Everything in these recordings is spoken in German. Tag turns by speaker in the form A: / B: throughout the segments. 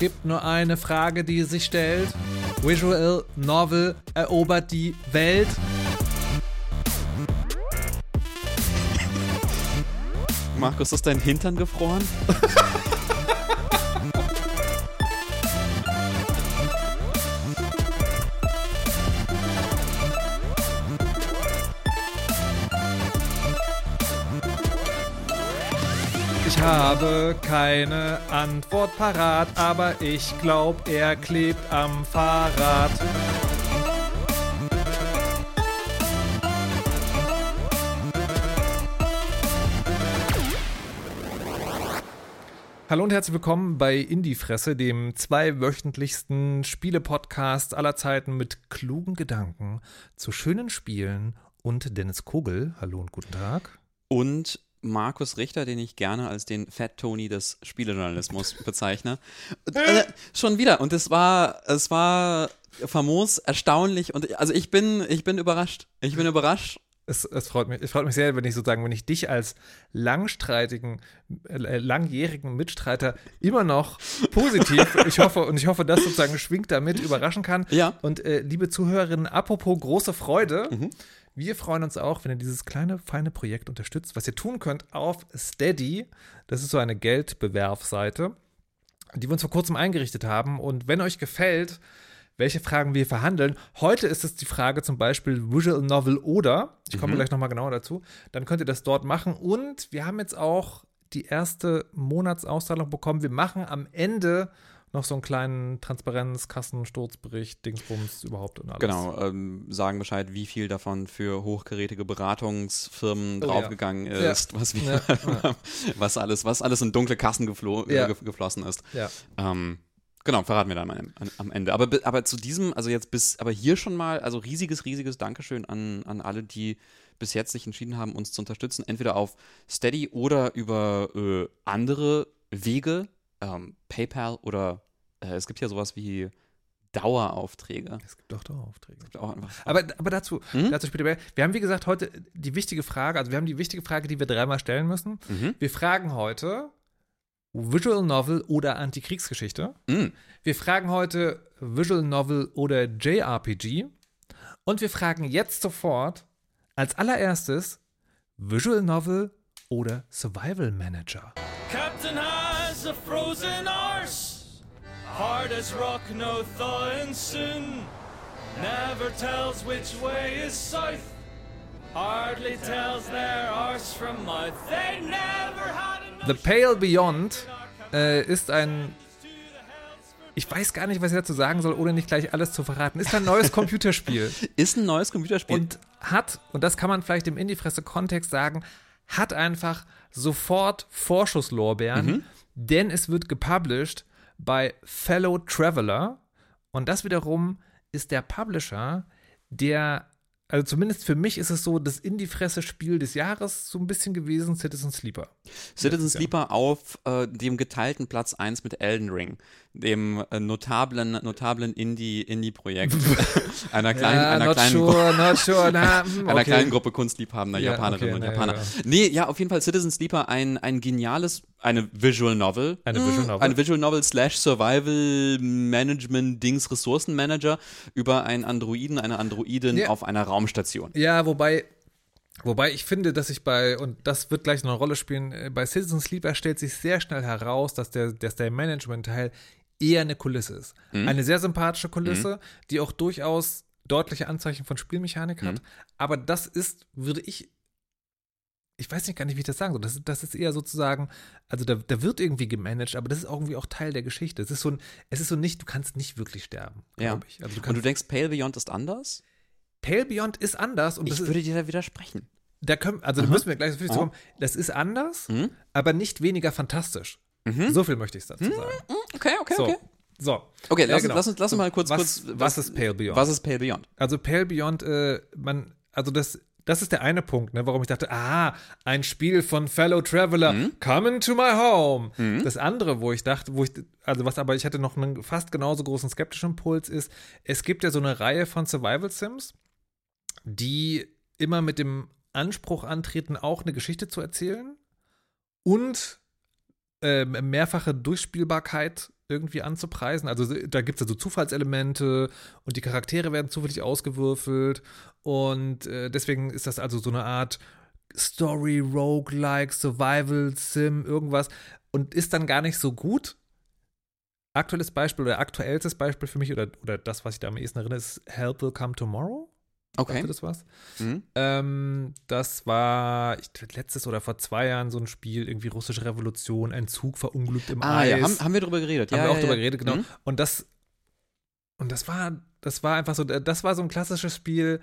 A: Es gibt nur eine Frage, die sich stellt. Visual Novel erobert die Welt.
B: Markus, ist dein Hintern gefroren?
A: Ich habe keine Antwort parat, aber ich glaub, er klebt am Fahrrad. Hallo und herzlich willkommen bei Indie-Fresse, dem zweiwöchentlichsten Spiele-Podcast aller Zeiten mit klugen Gedanken zu schönen Spielen und Dennis Kogel. Hallo und guten Tag.
B: Und Markus Richter, den ich gerne als den Fat Tony des Spielejournalismus bezeichne. Äh, schon wieder. Und es war, es war famos, erstaunlich und also ich bin, ich bin überrascht. Ich bin überrascht.
A: Es, es, freut mich, es freut mich sehr, wenn ich sozusagen, wenn ich dich als langstreitigen, äh, langjährigen Mitstreiter immer noch positiv, ich hoffe, und ich hoffe, das sozusagen schwingt damit, überraschen kann.
B: Ja.
A: Und äh, liebe Zuhörerinnen, apropos große Freude, mhm. Wir freuen uns auch, wenn ihr dieses kleine, feine Projekt unterstützt, was ihr tun könnt auf Steady. Das ist so eine Geldbewerfseite, die wir uns vor kurzem eingerichtet haben. Und wenn euch gefällt, welche Fragen wir verhandeln. Heute ist es die Frage zum Beispiel Visual Novel oder, ich komme mhm. gleich nochmal genauer dazu, dann könnt ihr das dort machen. Und wir haben jetzt auch die erste Monatsauszahlung bekommen. Wir machen am Ende noch so einen kleinen Transparenz, Kassensturzbericht, Dingsbums überhaupt und alles.
B: Genau, ähm, sagen Bescheid, wie viel davon für hochgerätige Beratungsfirmen oh, draufgegangen ja. ist, ja. was wir, ja. was alles, was alles in dunkle Kassen geflo äh, geflossen ist. Ähm, Genau, verraten wir dann am, am Ende. Aber, aber zu diesem, also jetzt bis, aber hier schon mal, also riesiges, riesiges Dankeschön an, an alle, die bis jetzt sich entschieden haben, uns zu unterstützen. Entweder auf Steady oder über äh, andere Wege, ähm, PayPal oder äh, es gibt ja sowas wie Daueraufträge.
A: Es gibt auch Daueraufträge. Gibt auch aber, aber dazu, mhm. dazu später mehr. Wir haben, wie gesagt, heute die wichtige Frage, also wir haben die wichtige Frage, die wir dreimal stellen müssen. Mhm. Wir fragen heute, Visual Novel oder Antikriegsgeschichte.
B: Mm.
A: Wir fragen heute Visual Novel oder JRPG. Und wir fragen jetzt sofort als allererstes Visual Novel oder Survival Manager. Captain has a frozen arse, hard as rock, no thawing soon. Never tells which way is south, hardly tells their arse from mouth. They never had The Pale Beyond äh, ist ein. Ich weiß gar nicht, was ich dazu sagen soll, ohne nicht gleich alles zu verraten. Ist ein neues Computerspiel.
B: ist ein neues Computerspiel.
A: Und hat, und das kann man vielleicht im Indie-Fresse-Kontext sagen, hat einfach sofort Vorschusslorbeeren, mhm. denn es wird gepublished bei Fellow Traveler. Und das wiederum ist der Publisher, der also zumindest für mich ist es so das Indie-Fresse-Spiel des Jahres so ein bisschen gewesen, Citizen Sleeper.
B: Citizen Sleeper auf äh, dem geteilten Platz 1 mit Elden Ring, dem äh, notablen, notablen Indie-Projekt Indie einer kleinen, ja, einer kleinen,
A: sure, not sure, na,
B: hm, einer kleinen Gruppe kunstliebhabender ja, Japanerinnen okay, und Japaner. Ja, nee, ja, auf jeden Fall Citizen Sleeper, ein, ein geniales, eine Visual Novel.
A: Eine Visual Novel.
B: Eine Visual Novel slash Survival Management Dings Ressourcenmanager über einen Androiden, eine Androidin auf einer Raumstation.
A: Ja, wobei Wobei ich finde, dass ich bei, und das wird gleich noch eine Rolle spielen, äh, bei Citizen Sleeper stellt sich sehr schnell heraus, dass der, dass der Management-Teil eher eine Kulisse ist. Mhm. Eine sehr sympathische Kulisse, mhm. die auch durchaus deutliche Anzeichen von Spielmechanik hat. Mhm. Aber das ist, würde ich, ich weiß nicht gar nicht, wie ich das sagen soll. Das, das ist eher sozusagen, also da, da wird irgendwie gemanagt, aber das ist irgendwie auch Teil der Geschichte. Es ist so ein, es ist so nicht, du kannst nicht wirklich sterben,
B: glaube
A: ja. ich.
B: Also du und du denkst, Pale Beyond ist anders?
A: Pale Beyond ist anders. Und
B: ich würde dir da widersprechen.
A: Da können, also Aha. da müssen wir gleich so kommen. Das ist anders, mhm. aber nicht weniger fantastisch. Mhm. So viel möchte ich dazu mhm. sagen.
B: Okay, okay,
A: so.
B: okay.
A: So.
B: Okay, lass, genau. lass, uns, lass uns mal kurz
A: was,
B: kurz.
A: Was, was, ist Pale Beyond?
B: Was ist Pale Beyond?
A: Also Pale Beyond, äh, man, also das, das ist der eine Punkt, ne, warum ich dachte, ah, ein Spiel von Fellow Traveler, mhm. coming to my home. Mhm. Das andere, wo ich dachte, wo ich, also was aber ich hatte noch einen fast genauso großen skeptischen Impuls ist, es gibt ja so eine Reihe von Survival Sims, die immer mit dem Anspruch antreten, auch eine Geschichte zu erzählen und äh, mehrfache Durchspielbarkeit irgendwie anzupreisen. Also da gibt es ja so Zufallselemente und die Charaktere werden zufällig ausgewürfelt. Und äh, deswegen ist das also so eine Art Story, Roguelike, Survival, Sim, irgendwas. Und ist dann gar nicht so gut. Aktuelles Beispiel oder aktuellstes Beispiel für mich oder, oder das, was ich da am ehesten erinnere, ist Help Will Come Tomorrow.
B: Okay.
A: Sagte das was?
B: Mhm.
A: Ähm, das war ich, letztes oder vor zwei Jahren so ein Spiel, irgendwie russische Revolution, ein Zug verunglückt im
B: Ah,
A: Eis.
B: ja, haben, haben wir drüber geredet.
A: Haben
B: ja,
A: wir auch
B: ja,
A: drüber
B: ja.
A: geredet, genau.
B: Mhm.
A: Und das, und das war, das war einfach so, das war so ein klassisches Spiel,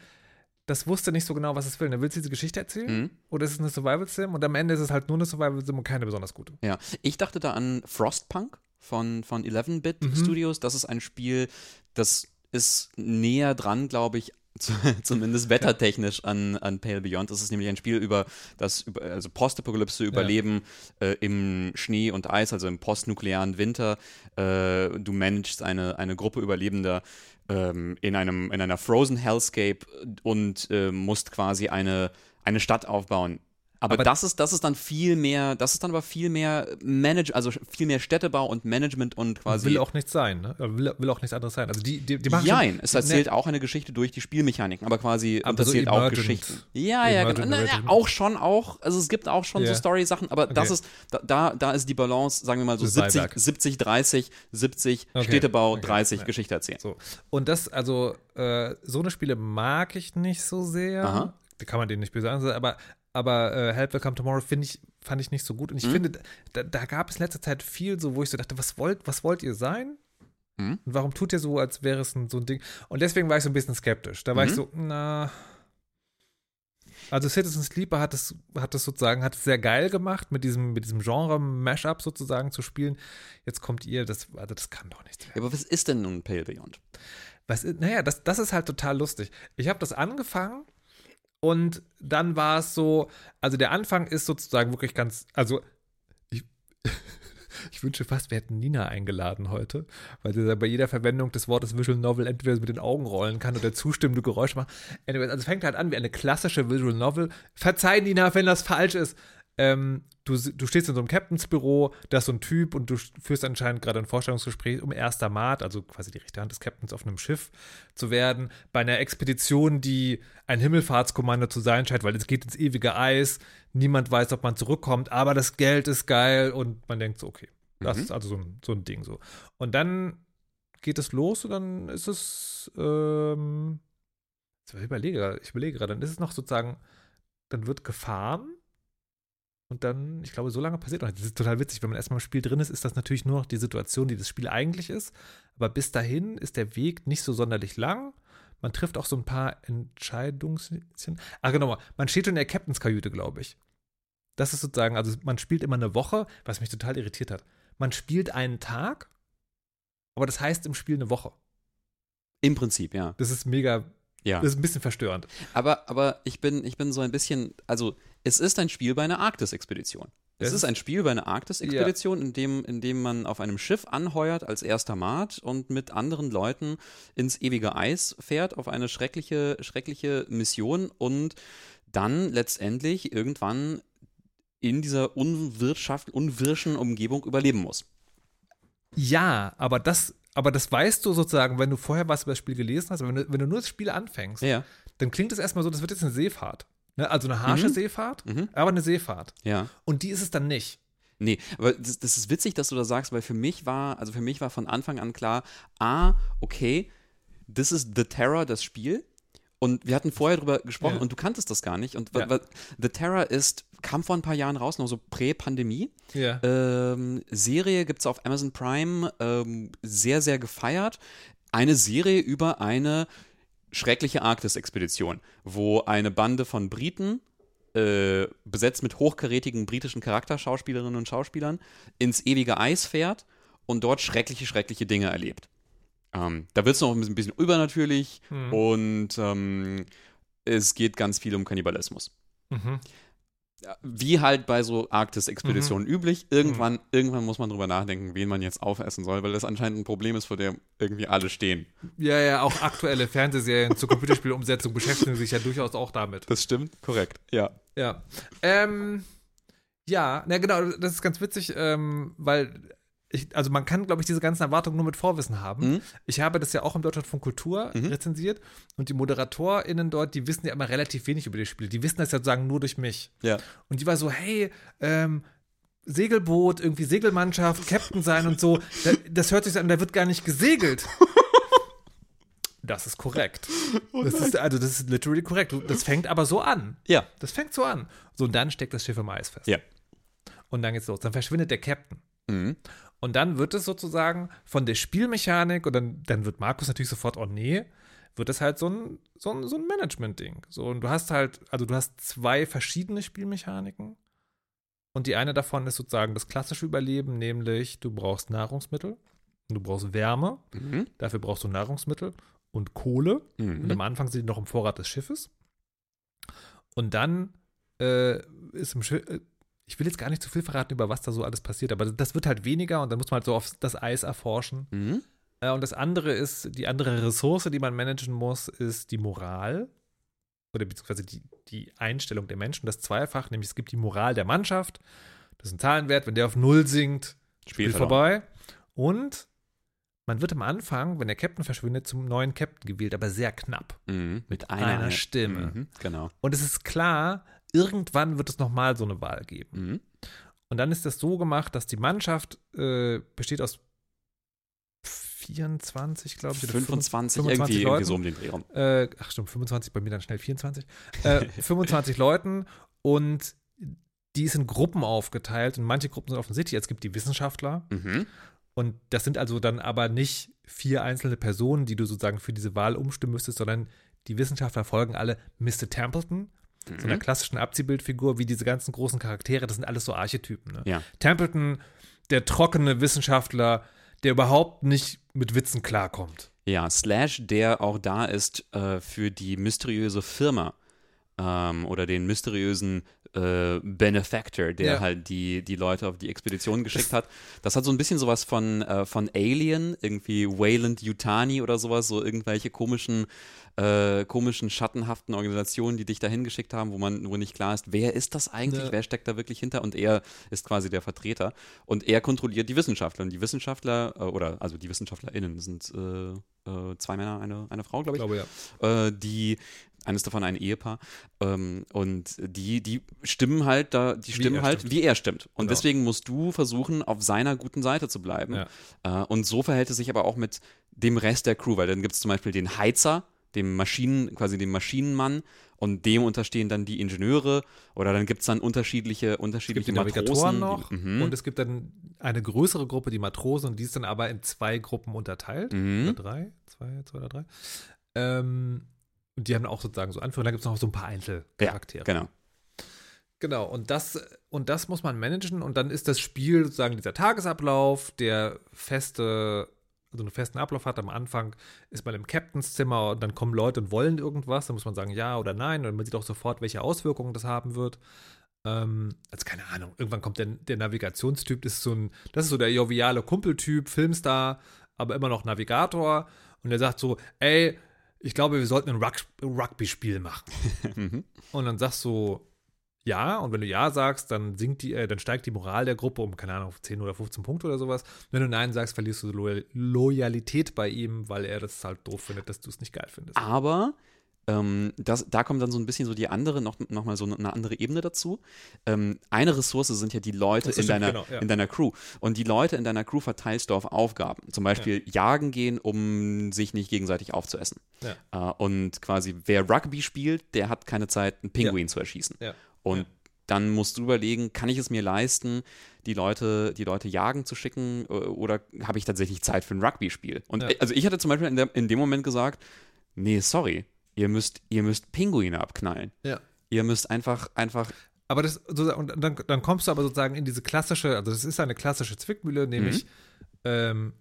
A: das wusste nicht so genau, was es will. Dann willst du diese Geschichte erzählen?
B: Mhm.
A: Oder ist es eine Survival-Sim? Und am Ende ist es halt nur eine Survival-Sim und keine besonders gute.
B: Ja, ich dachte da an Frostpunk von, von 11-Bit
A: Mhm.
B: Studios. Das ist ein Spiel, das ist näher dran, glaube ich, zumindest wettertechnisch an, an Pale Beyond. Das ist nämlich ein Spiel über das über, also Postapokalypse Überleben äh, im Schnee und Eis, also im postnuklearen Winter. Äh, du managst eine, eine Gruppe Überlebender ähm, in, einem, in einer Frozen Hellscape und äh, musst quasi eine, eine Stadt aufbauen. Aber,
A: Aber-
B: das ist, das ist dann viel mehr, das ist dann aber viel mehr Manage, also viel mehr Städtebau und Management und quasi.
A: Will auch nichts sein, ne? Äh, Will, will auch nichts anderes sein. Also die, die, die machen
B: Nein,
A: schon,
B: es erzählt auch eine Geschichte durch die Spielmechaniken, aber quasi
A: Aber
B: und
A: so
B: erzählt auch Geschichten. Ja, ja, genau. Na, ja, auch schon, auch. Also es gibt auch schon
A: Ja.
B: so Story-Sachen, aber das
A: Okay.
B: ist, da- da, ist die Balance, sagen wir mal so
A: Das
B: 70,
A: Beiwerk.
B: 70, 30, 70
A: Okay.
B: Städtebau,
A: Okay.
B: 30
A: Ja.
B: Geschichte erzählen.
A: So. Und das, also, äh, so eine Spiele mag ich nicht so sehr.
B: Aha.
A: Kann man denen nicht böse sagen, aber, aber äh, Help Will Come Tomorrow finde ich, fand ich nicht so gut. Und ich
B: Mhm.
A: finde, da, da gab es in letzter Zeit viel so, wo ich so dachte, was wollt, was wollt ihr sein?
B: Mhm.
A: Und warum tut ihr so, als wäre es ein, so ein Ding? Und deswegen war ich so ein bisschen skeptisch. Da war
B: Mhm.
A: ich so, na. Also Citizen Sleeper hat es, hat es sozusagen, hat es sehr geil gemacht, mit diesem, mit diesem Genre-Mashup sozusagen zu spielen. Jetzt kommt ihr, das, also das kann doch nichts werden.
B: Ja, aber was ist denn nun Pale Beyond?
A: Was, ist- naja, das, das ist halt total lustig. Ich habe das angefangen und dann war es so, also der Anfang ist sozusagen wirklich ganz, also ich, ich wünsche fast, wir hätten Nina eingeladen heute, weil sie bei jeder Verwendung des Wortes Visual Novel entweder mit den Augen rollen kann oder zustimmende Geräusche macht. Anyways, also fängt halt an wie eine klassische Visual Novel. Verzeih, Nina, wenn das falsch ist. Ähm, du, du stehst in so einem Captains Büro, da ist so ein Typ und du führst anscheinend gerade ein Vorstellungsgespräch, um erster Mat, also quasi die rechte Hand des Captains auf einem Schiff zu werden, bei einer Expedition, die ein Himmelfahrtskommando zu sein scheint, weil es geht ins ewige Eis, niemand weiß, ob man zurückkommt, aber das Geld ist geil und man denkt so, okay, das
B: Mhm.
A: ist also so ein, so ein Ding so. Und dann geht es los und dann ist es, ähm, ich überlege, gerade- ich überlege gerade, dann ist es noch sozusagen, dann wird gefahren und dann, ich glaube, so lange passiert noch. nicht. Das ist total witzig. Wenn man erstmal im Spiel drin ist, ist das natürlich nur noch die Situation, die das Spiel eigentlich ist. Aber bis dahin ist der Weg nicht so sonderlich lang. Man trifft auch so ein paar Entscheidungschen. Ah, genau. Man steht schon in der Captainskajüte, glaube ich. Das ist sozusagen, also man spielt immer eine Woche, was mich total irritiert hat. Man spielt einen Tag, aber das heißt im Spiel eine Woche.
B: Im Prinzip, ja.
A: Das ist mega,
B: Ja.
A: das ist ein bisschen verstörend.
B: Aber, aber ich bin, ich bin so ein bisschen, also es ist ein Spiel bei einer Arktis-Expedition. Es ist ein Spiel bei einer Arktis-Expedition, in, dem, in dem man auf einem Schiff anheuert als erster Mat und mit anderen Leuten ins ewige Eis fährt auf eine schreckliche, schreckliche Mission und dann letztendlich irgendwann in dieser unwirtschaft, unwirschen Umgebung überleben muss.
A: Ja, aber das, aber das weißt du sozusagen, wenn du vorher was über das Spiel gelesen hast, wenn du, wenn du nur das Spiel anfängst,
B: Ja,
A: dann klingt es erstmal so, das wird jetzt eine Seefahrt. Ne? Also eine harsche
B: Mhm.
A: Seefahrt,
B: Mhm.
A: aber eine Seefahrt.
B: ja.
A: Und die ist es dann nicht.
B: Nee, aber das, das ist witzig, dass du das sagst, weil für mich war, also für mich war von Anfang an klar, ah, okay, this is The Terror, das Spiel. Und wir hatten vorher drüber gesprochen
A: Ja.
B: und du kanntest das gar nicht. Und
A: Ja.
B: The Terror ist, kam vor ein paar Jahren raus, noch so Prä-Pandemie.
A: Ja.
B: Ähm, Serie gibt es auf Amazon Prime, ähm, sehr, sehr gefeiert. Eine Serie über eine schreckliche Arktis-Expedition, wo eine Bande von Briten, äh, besetzt mit hochkarätigen britischen Charakterschauspielerinnen und Schauspielern, ins ewige Eis fährt und dort schreckliche, schreckliche Dinge erlebt. Ähm, da wird es noch ein bisschen, bisschen übernatürlich
A: Hm.
B: und ähm, es geht ganz viel um Kannibalismus
A: Mhm.
B: Wie halt bei so Arktis-Expeditionen
A: Mhm.
B: üblich, irgendwann, irgendwann muss man drüber nachdenken, wen man jetzt aufessen soll, weil das anscheinend ein Problem ist, vor dem irgendwie alle stehen.
A: Ja, ja, auch aktuelle Fernsehserien zur Computerspielumsetzung beschäftigen sich ja durchaus auch damit.
B: Das stimmt, korrekt, ja.
A: Ja. Ähm, ja, na genau, das ist ganz witzig, ähm, weil ich, also man kann, glaube ich, diese ganzen Erwartungen nur mit Vorwissen haben.
B: Mhm.
A: Ich habe das ja auch im Deutschlandfunk Kultur
B: Mhm.
A: rezensiert und die ModeratorInnen dort, die wissen ja immer relativ wenig über die Spiele. Die wissen das ja sozusagen nur durch mich.
B: Ja.
A: Und die war so, hey, ähm, Segelboot, irgendwie Segelmannschaft, Captain sein und so. Da, das hört sich so an, da wird gar nicht gesegelt. Das ist korrekt. das ist, also, das ist literally korrekt. Das fängt aber so an.
B: Ja.
A: Das fängt so an. So, und dann steckt das Schiff im Eis fest.
B: Ja.
A: Und dann geht's los. Dann verschwindet der Captain.
B: Mhm.
A: Und dann wird es sozusagen von der Spielmechanik, und dann, dann wird Markus natürlich sofort, oh nee, wird es halt so ein, so ein, so ein Management-Ding. So, und du hast halt, also du hast zwei verschiedene Spielmechaniken. Und die eine davon ist sozusagen das klassische Überleben, nämlich du brauchst Nahrungsmittel und du brauchst Wärme.
B: Mhm.
A: Dafür brauchst du Nahrungsmittel und Kohle. Und
B: Mhm.
A: am Anfang sind die noch im Vorrat des Schiffes. Und dann äh, ist im Schiff, äh, ich will jetzt gar nicht zu viel verraten, über was da so alles passiert, aber das wird halt weniger und dann muss man halt so auf das Eis erforschen.
B: Mhm.
A: Äh, und das andere ist, die andere Ressource, die man managen muss, ist die Moral. Oder beziehungsweise die, die Einstellung der Menschen. Das Zweifach, nämlich es gibt die Moral der Mannschaft. Das ist ein Zahlenwert. Wenn der auf Null sinkt, Spiel vorbei. Und man wird am Anfang, wenn der Captain verschwindet, zum neuen Captain gewählt, aber sehr knapp.
B: Mhm. Mit einer,
A: einer Stimme.
B: Mhm. Genau.
A: Und es ist klar, irgendwann wird es nochmal so eine Wahl geben.
B: Mhm.
A: Und dann ist das so gemacht, dass die Mannschaft äh, besteht aus 24, glaube ich. oder
B: 25,
A: 25
B: irgendwie, irgendwie
A: Leuten.
B: so um den Dreh rum.
A: Äh, ach stimmt, 25, bei mir dann schnell 24. Äh, 25 Leuten und die ist in Gruppen aufgeteilt und manche Gruppen sind offensichtlich. Es gibt die Wissenschaftler
B: Mhm.
A: und das sind also dann aber nicht vier einzelne Personen, die du sozusagen für diese Wahl umstimmen müsstest, sondern die Wissenschaftler folgen alle Mr. Templeton, so einer
B: Mhm.
A: klassischen Abziehbildfigur, wie diese ganzen großen Charaktere. Das sind alles so Archetypen. Ne?
B: Ja.
A: Templeton, der trockene Wissenschaftler, der überhaupt nicht mit Witzen klarkommt.
B: Ja, Slash, der auch da ist äh, für die mysteriöse Firma ähm, oder den mysteriösen äh, Benefactor, der
A: Ja.
B: halt die, die Leute auf die Expedition geschickt hat. Das hat so ein bisschen sowas von, äh, von Alien, irgendwie Wayland Yutani oder sowas, so irgendwelche komischen, äh, komischen, schattenhaften Organisationen, die dich dahin geschickt haben, wo man, wo nicht klar ist, wer ist das eigentlich,
A: Ja.
B: wer steckt da wirklich hinter und er ist quasi der Vertreter und er kontrolliert die Wissenschaftler und die Wissenschaftler, äh, oder also die WissenschaftlerInnen sind äh, zwei Männer, eine, eine Frau, glaube
A: Ich
B: ich,
A: glaube, ja.
B: die eines davon ein Ehepaar ähm, und die die stimmen halt da die stimmen
A: er
B: halt
A: stimmt.
B: wie er stimmt und
A: Genau.
B: deswegen musst du versuchen auf seiner guten Seite zu bleiben
A: Ja.
B: äh, und so verhält es sich aber auch mit dem Rest der Crew weil dann gibt es zum Beispiel den Heizer dem Maschinen quasi dem Maschinenmann und dem unterstehen dann die Ingenieure oder dann gibt es dann unterschiedliche
A: Es gibt
B: unterschiedliche
A: die Navigatoren noch
B: die, mhm.
A: und es gibt dann eine größere Gruppe, die Matrosen, und die ist dann aber in zwei Gruppen unterteilt.
B: Mhm.
A: Oder drei? Zwei, zwei oder drei. Ähm, und die haben auch sozusagen so Anführungen. Da gibt es noch so ein paar Einzelcharaktere.
B: genau
A: Genau, und das, und das muss man managen und dann ist das Spiel sozusagen dieser Tagesablauf, der feste, also einen festen Ablauf hat. Am Anfang ist man im Captains Zimmer und dann kommen Leute und wollen irgendwas. Dann muss man sagen ja oder nein und man sieht auch sofort, welche Auswirkungen das haben wird. Ähm, also keine Ahnung, irgendwann kommt der, der Navigationstyp, das ist so ein, das ist so der joviale Kumpeltyp, Filmstar, aber immer noch Navigator und der sagt so, ey, ich glaube, wir sollten ein Rug Rugby-Spiel machen.
B: mhm.
A: Und dann sagst du ja, und wenn du ja sagst, dann sinkt die, äh, dann steigt die Moral der Gruppe um, keine Ahnung, 10 oder 15 Punkte oder sowas. Wenn du Nein sagst, verlierst du Loyal Loyalität bei ihm, weil er das halt doof findet, dass du es nicht geil findest.
B: Aber ähm, das, da kommt dann so ein bisschen so die andere, noch, noch mal so eine andere Ebene dazu. Ähm, eine Ressource sind ja die Leute in deiner,
A: genau, ja.
B: in deiner Crew. Und die Leute in deiner Crew verteilst du auf Aufgaben. Zum Beispiel jagen gehen, um sich nicht gegenseitig aufzuessen.
A: Ja.
B: Äh, und quasi, wer Rugby spielt, der hat keine Zeit, einen Pinguin zu erschießen.
A: Ja.
B: Und
A: Ja.
B: dann musst du überlegen, kann ich es mir leisten, die Leute, die Leute jagen zu schicken äh, oder habe ich tatsächlich Zeit für ein Rugby-Spiel? Und
A: Ja.
B: äh, also ich hatte zum Beispiel in, der, in dem Moment gesagt, nee, sorry, ihr müsst, ihr müsst Pinguine abknallen.
A: Ja.
B: Ihr müsst einfach, einfach,
A: Aber das, und dann, dann kommst du aber sozusagen in diese klassische, also das ist eine klassische Zwickmühle, nämlich ähm,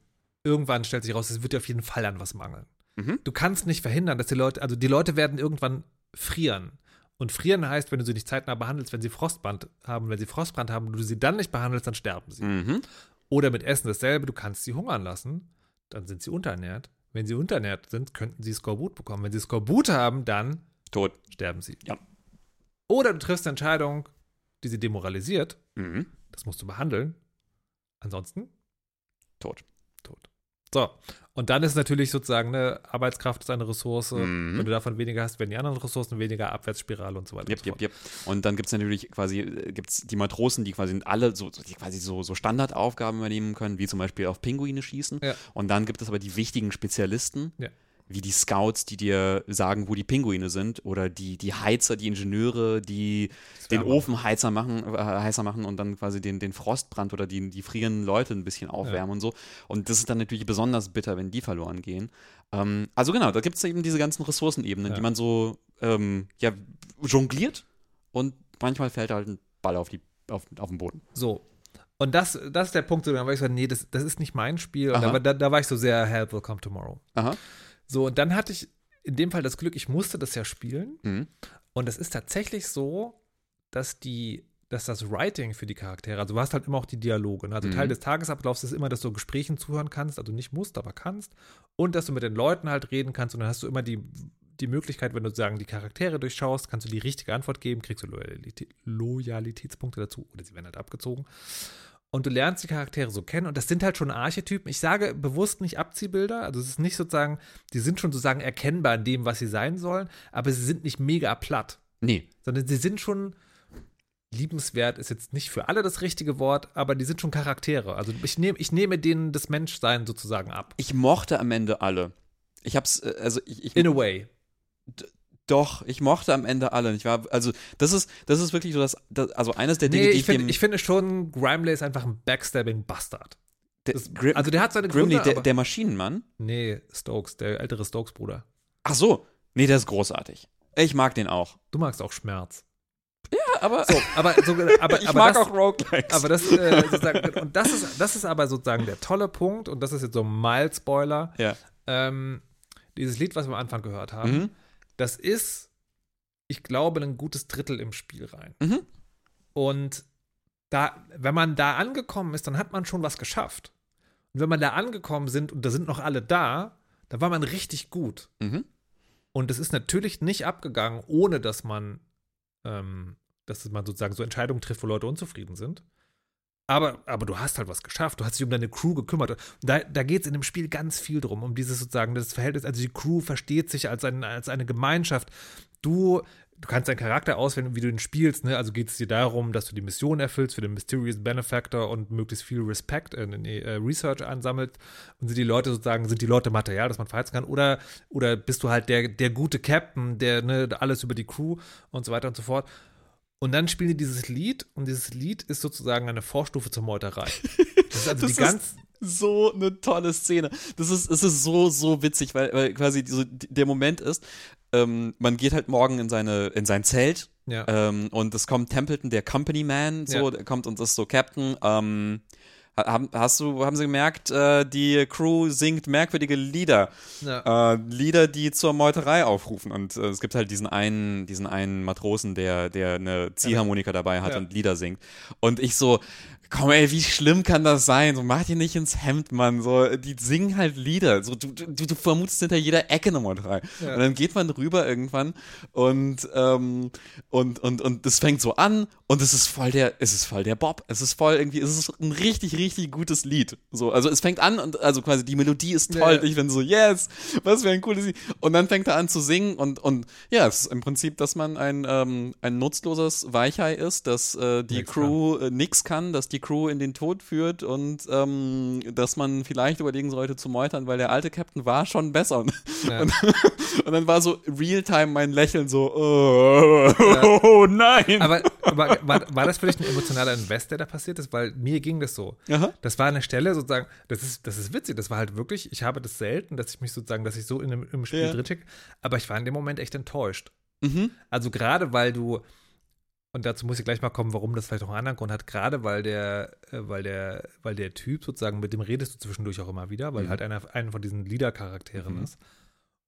A: irgendwann stellt sich raus, es wird dir auf jeden Fall an was mangeln.
B: Mhm.
A: Du kannst nicht verhindern, dass die Leute, also die Leute werden irgendwann frieren. Und frieren heißt, wenn du sie nicht zeitnah behandelst, wenn sie Frostbrand haben, wenn sie Frostbrand haben und du sie dann nicht behandelst, dann sterben sie.
B: mhm.
A: Oder mit Essen dasselbe, du kannst sie hungern lassen, dann sind sie unterernährt. Wenn sie unterernährt sind, könnten sie Skorbut bekommen. Wenn sie Skorbut haben, dann
B: tot.
A: sterben sie.
B: Ja.
A: Oder du triffst eine Entscheidung, die sie demoralisiert,
B: Mhm.
A: das musst du behandeln. Ansonsten
B: tot.
A: So. Und dann ist natürlich sozusagen, ne, Arbeitskraft ist eine Ressource.
B: Mhm.
A: Wenn du davon weniger hast, werden die anderen Ressourcen weniger, Abwärtsspirale und so weiter.
B: Yep,
A: und so
B: yep, yep. Und dann gibt es natürlich quasi, äh, gibt's die Matrosen, die quasi alle so, so- die quasi so, so Standardaufgaben übernehmen können, wie zum Beispiel auf Pinguine schießen.
A: Ja.
B: Und dann gibt es aber die wichtigen Spezialisten,
A: Ja.
B: Wie die Scouts, die dir sagen, wo die Pinguine sind, oder die, die Heizer, die Ingenieure, die den. Ofen heizer machen, äh, heißer machen und dann quasi den, den Frostbrand oder die, die frierenden Leute ein bisschen aufwärmen und so. Und das ist dann natürlich besonders bitter, wenn die verloren gehen. Ähm, also genau, da gibt es eben diese ganzen Ressourcenebenen,
A: Ja.
B: die man so ähm, ja, jongliert und manchmal fällt halt ein Ball auf, die, auf, auf den Boden.
A: So. Und das, das ist der Punkt, war ich so, nee, das, das ist nicht mein Spiel. Da, war- da, da war ich so sehr, help will come tomorrow.
B: Aha.
A: So, und dann hatte ich in dem Fall das Glück, ich musste das ja spielen.
B: Mhm.
A: Und es ist tatsächlich so, dass die, dass das Writing für die Charaktere, also du hast halt immer auch die Dialoge. Ne? Also
B: Mhm.
A: Teil des Tagesablaufs ist immer, dass du Gesprächen zuhören kannst, also nicht musst, aber kannst. Und dass du mit den Leuten halt reden kannst und dann hast du immer die, die Möglichkeit, wenn du sagen, die Charaktere durchschaust, kannst du die richtige Antwort geben, kriegst du Loyalität, Loyalitätspunkte dazu oder sie werden halt abgezogen. Und du lernst die Charaktere so kennen und das sind halt schon Archetypen. Ich sage bewusst nicht Abziehbilder, also es ist nicht sozusagen, die sind schon sozusagen erkennbar in dem, was sie sein sollen, aber sie sind nicht mega platt
B: Nee.
A: sondern sie sind schon liebenswert, ist jetzt nicht für alle das richtige Wort, aber die sind schon Charaktere. Also ich, nehm, ich nehme denen das Menschsein sozusagen ab.
B: Ich mochte am Ende alle. Ich hab's, äh, also ich, ich
A: In a way.
B: Doch, ich mochte am Ende alle. Ich war, also das ist, das ist wirklich so das, das also eines der Dinge,
A: Nee,
B: die
A: ich,
B: ich,
A: find,
B: dem,
A: ich finde schon, Grimley ist einfach ein Backstabbing-Bastard. Also der hat seine
B: Grimley,
A: Gründe,
B: der, der Maschinenmann.
A: Nee, Stokes, der ältere Stokes-Bruder.
B: Ach so, nee, der ist großartig. Ich mag den auch.
A: Du magst auch Schmerz.
B: Ja, aber
A: So, aber, so, aber,
B: ich
A: aber
B: mag
A: das,
B: auch Roguelikes.
A: Aber das, äh, sozusagen, und das ist, das ist aber sozusagen der tolle Punkt, und das ist jetzt so ein Mild-Spoiler.
B: ja.
A: Ähm, dieses Lied, was wir am Anfang gehört haben,
B: Mhm.
A: Das ist, ich glaube, ein gutes Drittel im Spiel rein.
B: Mhm.
A: Und da, wenn man da angekommen ist, dann hat man schon was geschafft. Und wenn man da angekommen sind und da sind noch alle da, dann war man richtig gut.
B: Mhm.
A: Und es ist natürlich nicht abgegangen, ohne dass man, ähm, dass man sozusagen so Entscheidungen trifft, wo Leute unzufrieden sind. Aber, aber du hast halt was geschafft. Du hast dich um deine Crew gekümmert. Da, da geht es in dem Spiel ganz viel drum, um dieses sozusagen, das Verhältnis. Also die Crew versteht sich als, ein, als eine Gemeinschaft. Du, du kannst deinen Charakter auswählen, wie du ihn spielst. Ne? Also geht es dir darum, dass du die Mission erfüllst für den Mysterious Benefactor und möglichst viel Respect in, in äh, Research ansammelt. Und sind die Leute sozusagen, sind die Leute Material, das man verheizen kann? Oder, oder bist du halt der, der gute Captain, der ne, alles über die Crew und so weiter und so fort. Und dann spielen die dieses Lied und dieses Lied ist sozusagen eine Vorstufe zur Meuterei. Das ist also
B: Das
A: die ganz.
B: so eine tolle Szene. Das ist, es ist so, so witzig, weil, weil quasi so der Moment ist, ähm, man geht halt morgen in, seine, in sein Zelt
A: Ja.
B: ähm, und es kommt Templeton, der Company Man, so,
A: Ja.
B: der kommt und ist so Captain. Ähm, haben, hast du, haben sie gemerkt, äh, die Crew singt merkwürdige Lieder.
A: ja.
B: Äh, Lieder, die zur Meuterei aufrufen. Und äh, es gibt halt diesen einen, diesen einen Matrosen, der, der eine Ziehharmonika dabei hat
A: Ja.
B: und Lieder singt. Und ich so, komm ey, wie schlimm kann das sein? So, mach dir nicht ins Hemd, Mann. So, die singen halt Lieder. So, du, du, du vermutest hinter jeder Ecke eine Meuterei.
A: Ja.
B: Und dann geht man rüber irgendwann und, ähm, und, und, und das fängt so an und es ist voll der, es ist voll der Bob. Es ist voll irgendwie, es ist ein richtig, richtig gutes Lied. So, also es fängt an und also quasi die Melodie ist toll.
A: Ja.
B: Ich bin so, yes, was für ein cooles Lied. Und dann fängt er an zu singen und, und ja, es ist im Prinzip, dass man ein, ähm, ein nutzloses Weichei ist, dass äh, die
A: Nix
B: Crew äh, nix kann, dass die Crew in den Tod führt und ähm, dass man vielleicht überlegen sollte zu meutern, weil der alte Captain war schon besser. Und,
A: Ja.
B: und, und dann war so Realtime mein Lächeln so, oh, oh nein.
A: Aber, aber war, war das dich ein emotionaler Invest, der da passiert ist? Weil mir ging das so.
B: Aha.
A: Das war eine Stelle sozusagen, das ist, das ist witzig, das war halt wirklich, ich habe das selten, dass ich mich sozusagen, dass ich so in im Spiel
B: Ja.
A: drin stecke, aber ich war in dem Moment echt enttäuscht.
B: Mhm.
A: Also gerade weil du, und dazu muss ich gleich mal kommen, warum das vielleicht auch einen anderen Grund hat, gerade weil der, äh, weil der, weil der Typ sozusagen, mit dem redest du zwischendurch auch immer wieder, weil
B: Mhm.
A: halt einer, einer von diesen Leader-Charakteren
B: Mhm.
A: ist.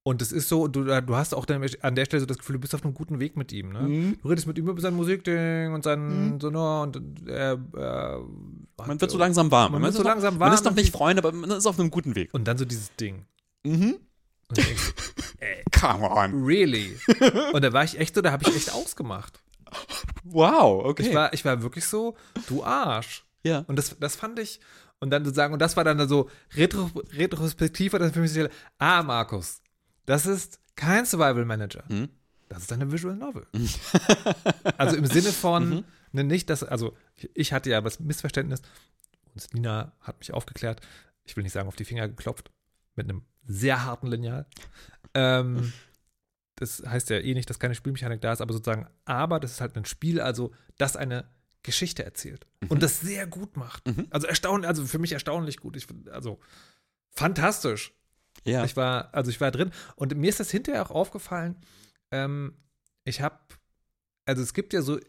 A: Und es ist so, du, du hast auch dann an der Stelle so das Gefühl, du bist auf einem guten Weg mit ihm, ne?
B: Mhm.
A: Du redest mit ihm über sein Musikding und sein,
B: Mhm.
A: so, ne, und er, äh,
B: Man wird so langsam warm.
A: Man wird
B: ist
A: so langsam
B: Man ist
A: warm
B: noch nicht Freunde, aber man ist auf einem guten Weg.
A: Und dann so dieses Ding.
B: Mhm.
A: Und du denkst,
B: Come on.
A: really? und da war ich echt so, da habe ich echt ausgemacht.
B: Wow, okay.
A: Ich war, ich war wirklich so, du Arsch.
B: ja.
A: Und das, das fand ich, Und dann sozusagen, und das war dann so retro, retrospektiv, war das für mich so, ah, Markus, das ist kein Survival Manager.
B: Mhm.
A: Das ist eine Visual Novel. also im Sinne von,
B: Mhm.
A: ne, nicht, dass, also ich- ich hatte ja das Missverständnis, und Nina hat mich aufgeklärt, ich will nicht sagen auf die Finger geklopft, mit einem sehr harten Lineal. Ähm, das heißt ja eh nicht, dass keine Spielmechanik da ist, aber sozusagen, aber das ist halt ein Spiel, also das eine Geschichte erzählt und das sehr gut macht.
B: Mhm.
A: Also erstaunlich, also für mich erstaunlich gut. Ich, also fantastisch.
B: Ja.
A: Ich war, also ich war drin und mir ist das hinterher auch aufgefallen. Ähm, ich habe, also es gibt ja so,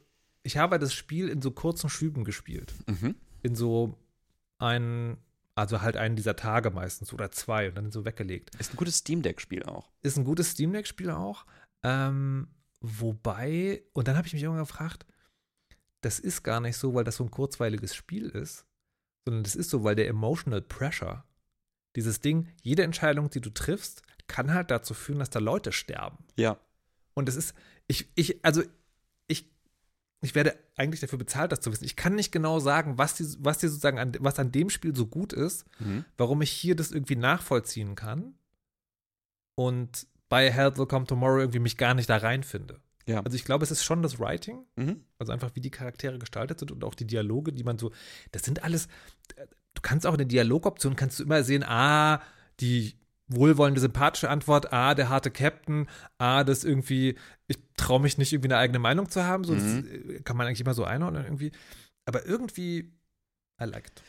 A: ich habe das Spiel in so kurzen Schüben gespielt.
B: Mhm.
A: In so einen, also halt einen dieser Tage meistens oder zwei und dann so weggelegt.
B: Ist ein gutes Steam Deck-Spiel auch.
A: Ist ein gutes Steam Deck-Spiel auch. Ähm, wobei, und dann habe ich mich irgendwann gefragt, das ist gar nicht so, weil das so ein kurzweiliges Spiel ist, sondern das ist so, weil der Emotional Pressure, dieses Ding, jede Entscheidung, die du triffst, kann halt dazu führen, dass da Leute sterben.
B: Ja.
A: Und es ist, ich, ich, also ich, ich werde eigentlich dafür bezahlt, das zu wissen. Ich kann nicht genau sagen, was die, was die sozusagen an, was an dem Spiel so gut ist,
B: Mhm.
A: warum ich hier das irgendwie nachvollziehen kann und bei Hell Will Come Tomorrow irgendwie mich gar nicht da reinfinde.
B: Ja.
A: Also ich glaube, es ist schon das Writing,
B: Mhm.
A: also einfach wie die Charaktere gestaltet sind und auch die Dialoge, die man so, das sind alles, du kannst auch in der Dialogoption, kannst du immer sehen, ah, die wohlwollende, sympathische Antwort, ah, der harte Captain, ah, das irgendwie, ich traue mich nicht irgendwie eine eigene Meinung zu haben, so,
B: Mhm.
A: das äh, kann man eigentlich immer so einordnen irgendwie, aber irgendwie, I liked.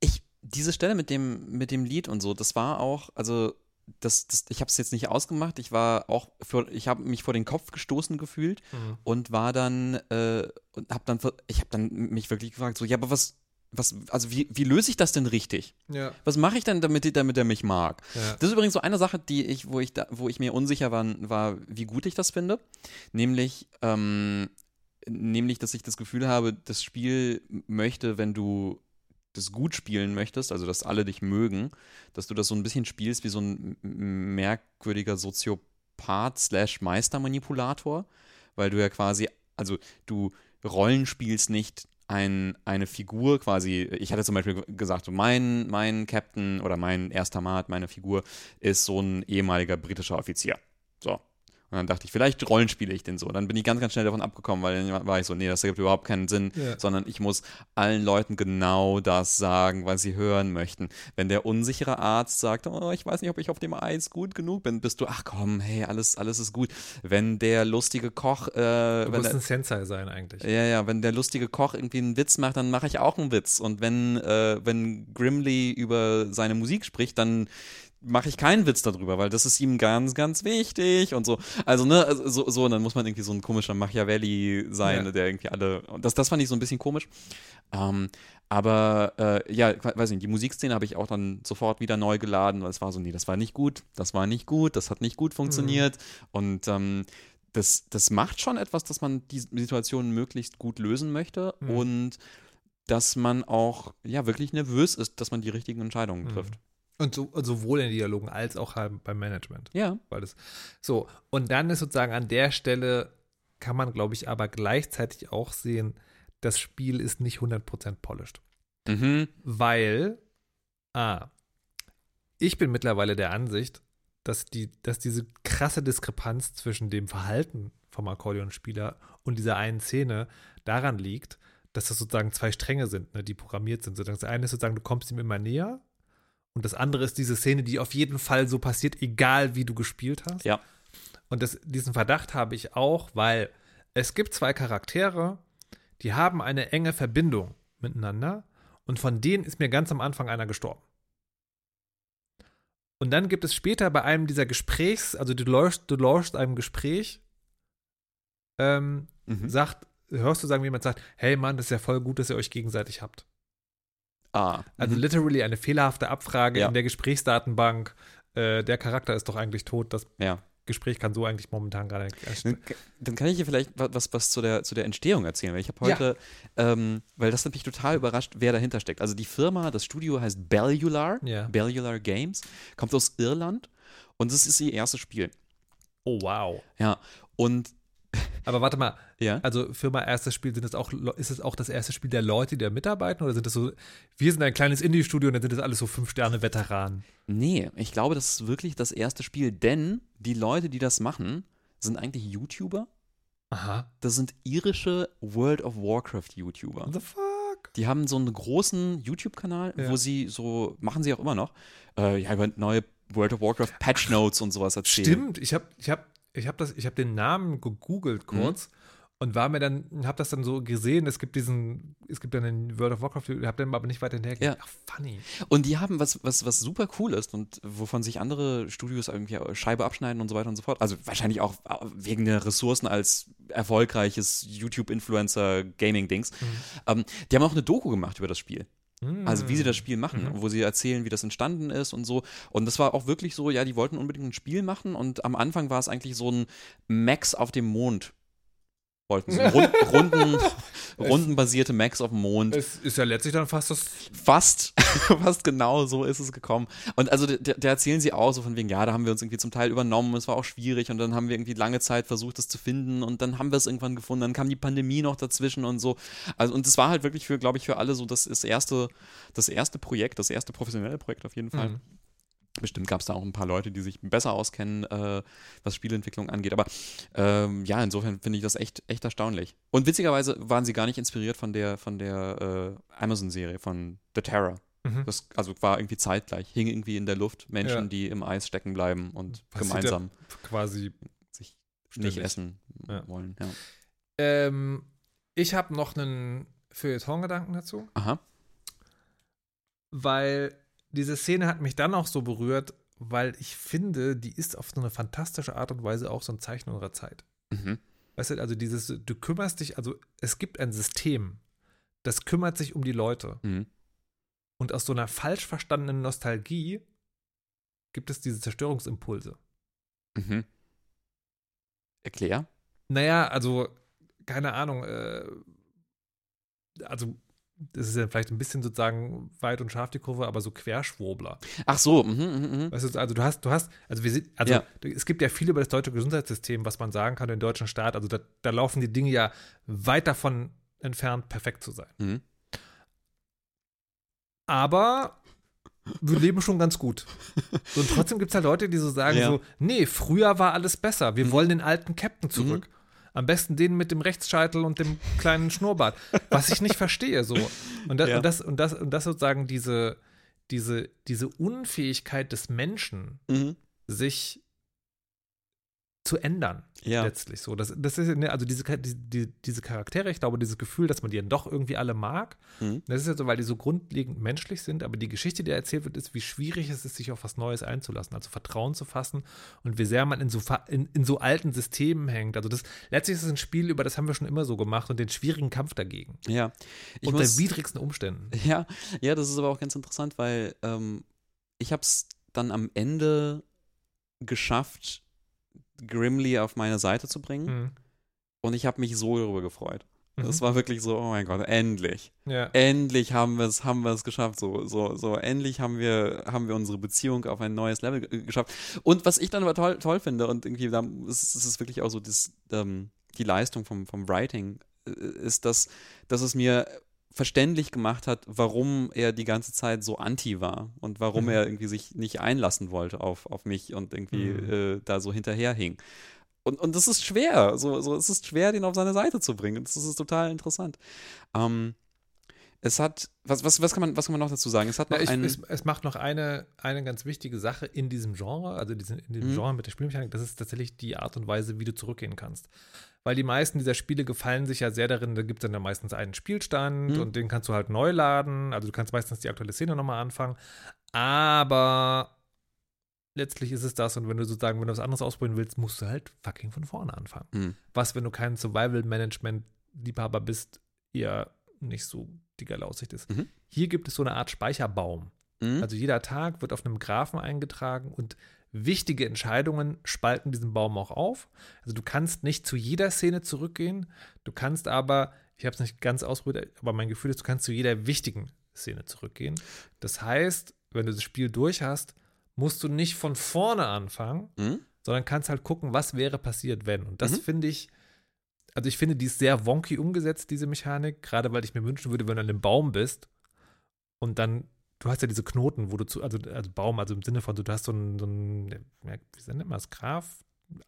B: Ich, diese Stelle mit dem, mit dem Lied und so, das war auch, also das, das, ich habe es jetzt nicht ausgemacht. Ich war auch, für, ich habe mich vor den Kopf gestoßen gefühlt und war dann äh, und habe dann, ich habe dann mich wirklich gefragt, so, ja, aber was, was, also wie, wie löse ich das denn richtig?
A: Ja.
B: Was mache ich denn, damit, damit er mich mag?
A: Ja.
B: Das ist übrigens so eine Sache, die ich, wo ich, da, wo ich mir unsicher war, war, wie gut ich das finde. Nämlich, ähm, nämlich, dass ich das Gefühl habe, das Spiel möchte, wenn du das gut spielen möchtest, also dass alle dich mögen, dass du das so ein bisschen spielst wie so ein merkwürdiger Soziopath slash Meistermanipulator, weil du ja quasi, also du Rollen spielst nicht ein, eine Figur quasi, ich hatte zum Beispiel gesagt, mein, mein Captain oder mein erster Mat, meine Figur ist so ein ehemaliger britischer Offizier. So. Und dann dachte ich, vielleicht rollenspiele ich den so. Dann bin ich ganz, ganz schnell davon abgekommen, weil dann war ich so, nee, das ergibt überhaupt keinen Sinn,
A: Ja.
B: sondern ich muss allen Leuten genau das sagen, was sie hören möchten. Wenn der unsichere Arzt sagt, oh, ich weiß nicht, ob ich auf dem Eis gut genug bin, bist du, ach komm, hey, alles, alles ist gut. Wenn der lustige Koch, äh,
A: Du musst
B: der,
A: ein Sensei sein eigentlich.
B: ja, ja, wenn der lustige Koch irgendwie einen Witz macht, dann mache ich auch einen Witz. Und wenn, äh, wenn Grimley über seine Musik spricht, dann mache ich keinen Witz darüber, weil das ist ihm ganz, ganz wichtig und so. Also, ne, also so, so, und dann muss man irgendwie so ein komischer Machiavelli sein,
A: Ja.
B: der irgendwie alle. Das, das fand ich so ein bisschen komisch. Ähm, aber äh, ja, weiß nicht, die Musikszene habe ich auch dann sofort wieder neu geladen, weil es war so, nee, das war nicht gut, das war nicht gut, das hat nicht gut funktioniert. Und ähm, das, das macht schon etwas, dass man die Situation möglichst gut lösen möchte
A: Mhm.
B: und dass man auch ja wirklich nervös ist, dass man die richtigen Entscheidungen
A: Mhm. Und so, sowohl in Dialogen als auch halt beim Management.
B: Ja.
A: Weil das, so, und dann ist sozusagen an der Stelle, kann man, glaube ich, aber gleichzeitig auch sehen, das Spiel ist nicht 100% polished.
B: Mhm.
A: Weil, ah, ich bin mittlerweile der Ansicht, dass, die, dass diese krasse Diskrepanz zwischen dem Verhalten vom Akkordeonspieler und dieser einen Szene daran liegt, dass das sozusagen zwei Stränge sind, ne, die programmiert sind. Sozusagen Das eine ist sozusagen, du kommst ihm immer näher und das andere ist diese Szene, die auf jeden Fall so passiert, egal wie du gespielt hast.
B: Ja.
A: Und das, diesen Verdacht habe ich auch, weil es gibt zwei Charaktere, die haben eine enge Verbindung miteinander und von denen ist mir ganz am Anfang einer gestorben. Und dann gibt es später bei einem dieser Gesprächs, also du läufst, du läufst einem Gespräch, ähm,
B: Mhm.
A: sagt, hörst du sagen, wie jemand sagt, hey Mann, das ist ja voll gut, dass ihr euch gegenseitig habt.
B: Ah.
A: Also
B: mhm.
A: literally eine fehlerhafte Abfrage
B: Ja.
A: in der Gesprächsdatenbank. Äh, der Charakter ist doch eigentlich tot. Das
B: ja.
A: Gespräch kann so eigentlich momentan nicht.
B: Dann, dann kann ich dir vielleicht wa- was, was zu, der, zu der Entstehung erzählen, weil ich habe
A: Ja.
B: heute, ähm, weil das hat mich total überrascht, wer dahinter steckt. Also die Firma, das Studio heißt Bellular,
A: Ja.
B: Bellular Games, kommt aus Irland und das ist ihr erstes Spiel.
A: Oh, wow.
B: Ja, und
A: Aber warte mal,
B: Ja.
A: also mein erstes Spiel sind es auch, ist es auch das erste Spiel der Leute, die da mitarbeiten? Oder sind das so, wir sind ein kleines Indie-Studio und dann sind das alles so Fünf-Sterne-Veteranen?
B: Nee, ich glaube, das ist wirklich das erste Spiel, denn die Leute, die das machen, sind eigentlich YouTuber.
A: Aha.
B: Das sind irische World of Warcraft YouTuber.
A: What the fuck?
B: Die haben so einen großen YouTube-Kanal,
A: Ja.
B: wo sie so, machen sie auch immer noch, äh, ja, über neue World of Warcraft Patch Notes und sowas erzählen.
A: Stimmt, ich habe ich hab, ich hab das, ich hab den Namen gegoogelt
B: Mhm.
A: kurz und war mir dann, habe das dann so gesehen, es gibt diesen, es gibt dann den World of Warcraft, ich habe den aber nicht weiter hinterher
B: Ja.
A: Ach, funny.
B: Und die haben was, was, was super cool ist und wovon sich andere Studios irgendwie Scheibe abschneiden und so weiter und so fort. Also wahrscheinlich auch wegen der Ressourcen als erfolgreiches YouTube-Influencer-Gaming-Dings. Ähm, die haben auch eine Doku gemacht über das Spiel. Also wie sie das Spiel machen,
A: Mhm.
B: wo sie erzählen, wie das entstanden ist und so. Und das war auch wirklich so, ja, die wollten unbedingt ein Spiel machen und am Anfang war es eigentlich so ein Max auf dem Mond. Wollten sie. Rund, runden, rundenbasierte Max auf dem Mond.
A: Es ist ja letztlich dann fast das.
B: Fast, fast genau so ist es gekommen. Und also da da erzählen sie auch so von wegen, ja, da haben wir uns irgendwie zum Teil übernommen, es war auch schwierig und dann haben wir irgendwie lange Zeit versucht, das zu finden und dann haben wir es irgendwann gefunden, dann kam die Pandemie noch dazwischen und so. Also und es war halt wirklich für, glaube ich, für alle so das, das erste, das erste Projekt, das erste professionelle Projekt auf jeden Fall.
A: Mhm.
B: Bestimmt gab es da auch ein paar Leute, die sich besser auskennen, äh, was Spielentwicklung angeht. Aber ähm, ja, insofern finde ich das echt, echt erstaunlich. Und witzigerweise waren sie gar nicht inspiriert von der, von der äh, Amazon-Serie, von The Terror.
A: Mhm.
B: Das also war irgendwie zeitgleich, hing irgendwie in der Luft, Menschen,
A: Ja.
B: die im Eis stecken bleiben und
A: Passiert
B: gemeinsam
A: Quasi.
B: sich
A: ständig.
B: nicht essen
A: Ja.
B: wollen. Ja.
A: Ähm, ich habe noch einen Feuilleton-Gedanken dazu.
B: Aha.
A: weil diese Szene hat mich dann auch so berührt, weil ich finde, die ist auf so eine fantastische Art und Weise auch so ein Zeichen unserer Zeit.
B: Mhm.
A: Weißt du, also dieses, du kümmerst dich, also es gibt ein System, das kümmert sich um die Leute.
B: Mhm.
A: Und aus so einer falsch verstandenen Nostalgie gibt es diese Zerstörungsimpulse.
B: Mhm. Erklär.
A: Naja, also, keine Ahnung, äh, also, das ist ja vielleicht ein bisschen sozusagen weit und scharf die Kurve, aber so Querschwurbler.
B: Ach so. Mhm, mhm, mhm.
A: Weißt du, also du hast, du hast, also wir sind, also
B: Ja.
A: es gibt ja viel über das deutsche Gesundheitssystem, was man sagen kann, den deutschen Staat. Also da, da laufen die Dinge ja weit davon entfernt, perfekt zu sein.
B: Mhm.
A: Aber wir leben schon ganz gut. So, und trotzdem gibt es halt Leute, die so sagen:
B: Ja.
A: so, nee, früher war alles besser. Wir
B: Mhm.
A: wollen den alten Captain zurück. Am besten den mit dem Rechtsscheitel und dem kleinen Schnurrbart. Was ich nicht verstehe. So. Und, das,
B: Ja.
A: und, das, und, das, und das sozusagen diese, diese, diese Unfähigkeit des Menschen,
B: Mhm.
A: sich zu ändern,
B: Ja.
A: letztlich so. Das, das ist, ne, also diese, die, die, diese Charaktere, ich glaube, dieses Gefühl, dass man die dann doch irgendwie alle mag,
B: Mhm.
A: das ist ja so, weil die so grundlegend menschlich sind, aber die Geschichte, die erzählt wird, ist, wie schwierig es ist, sich auf was Neues einzulassen, also Vertrauen zu fassen und wie sehr man in so, in, in so alten Systemen hängt. Also das, letztlich ist es ein Spiel, über das haben wir schon immer so gemacht und den schwierigen Kampf dagegen.
B: Ja. Ich
A: unter
B: muss,
A: widrigsten Umständen.
B: Ja, ja, das ist aber auch ganz interessant, weil ähm, ich habe es dann am Ende geschafft, Grimly auf meine Seite zu bringen
A: Mhm.
B: und ich habe mich so darüber gefreut. Das
A: Mhm.
B: war wirklich so, oh mein Gott, endlich.
A: Ja.
B: Endlich haben wir es, haben wir es geschafft. So, so, so, endlich haben wir, haben wir unsere Beziehung auf ein neues Level ge- geschafft. Und was ich dann aber toll, toll finde, und irgendwie, da ist, ist es wirklich auch so das, ähm, die Leistung vom, vom Writing, äh, ist, dass, dass es mir verständlich gemacht hat, warum er die ganze Zeit so anti war und warum
A: Mhm.
B: er irgendwie sich nicht einlassen wollte auf, auf mich und irgendwie
A: Mhm.
B: äh, da so hinterherhing. Und, und das ist schwer. So, so, es ist schwer, den auf seine Seite zu bringen. Das ist total interessant. Ähm, es hat, was, was, was, kann man, was kann man noch dazu sagen? Es hat noch
A: Ja, ich,
B: einen.
A: es, es macht noch eine, eine ganz wichtige Sache in diesem Genre, also diesen, in diesem
B: Mhm.
A: Genre mit der Spielmechanik, das ist tatsächlich die Art und Weise, wie du zurückgehen kannst. Weil die meisten dieser Spiele gefallen sich ja sehr darin, da gibt es dann ja meistens einen Spielstand
B: Mhm.
A: und den kannst du halt neu laden, also du kannst meistens die aktuelle Szene nochmal anfangen, aber letztlich ist es das und wenn du sozusagen, wenn du was anderes ausprobieren willst, musst du halt fucking von vorne anfangen.
B: Mhm.
A: Was, wenn du kein Survival-Management-Liebhaber bist, eher nicht so die geile Aussicht ist.
B: Mhm.
A: Hier gibt es so eine Art Speicherbaum.
B: Mhm.
A: Also jeder Tag wird auf einem Graphen eingetragen und wichtige Entscheidungen spalten diesen Baum auch auf. Also du kannst nicht zu jeder Szene zurückgehen, du kannst aber, ich habe es nicht ganz ausprobiert, aber mein Gefühl ist, du kannst zu jeder wichtigen Szene zurückgehen. Das heißt, wenn du das Spiel durch hast, musst du nicht von vorne anfangen,
B: Mhm.
A: sondern kannst halt gucken, was wäre passiert, wenn. Und das
B: Mhm.
A: finde ich also ich finde, die ist sehr wonky umgesetzt, diese Mechanik, gerade weil ich mir wünschen würde, wenn du an einem Baum bist und dann, du hast ja diese Knoten, wo du zu, also, also Baum, also im Sinne von, du hast so ein, so ein wie nennt man das, Graph,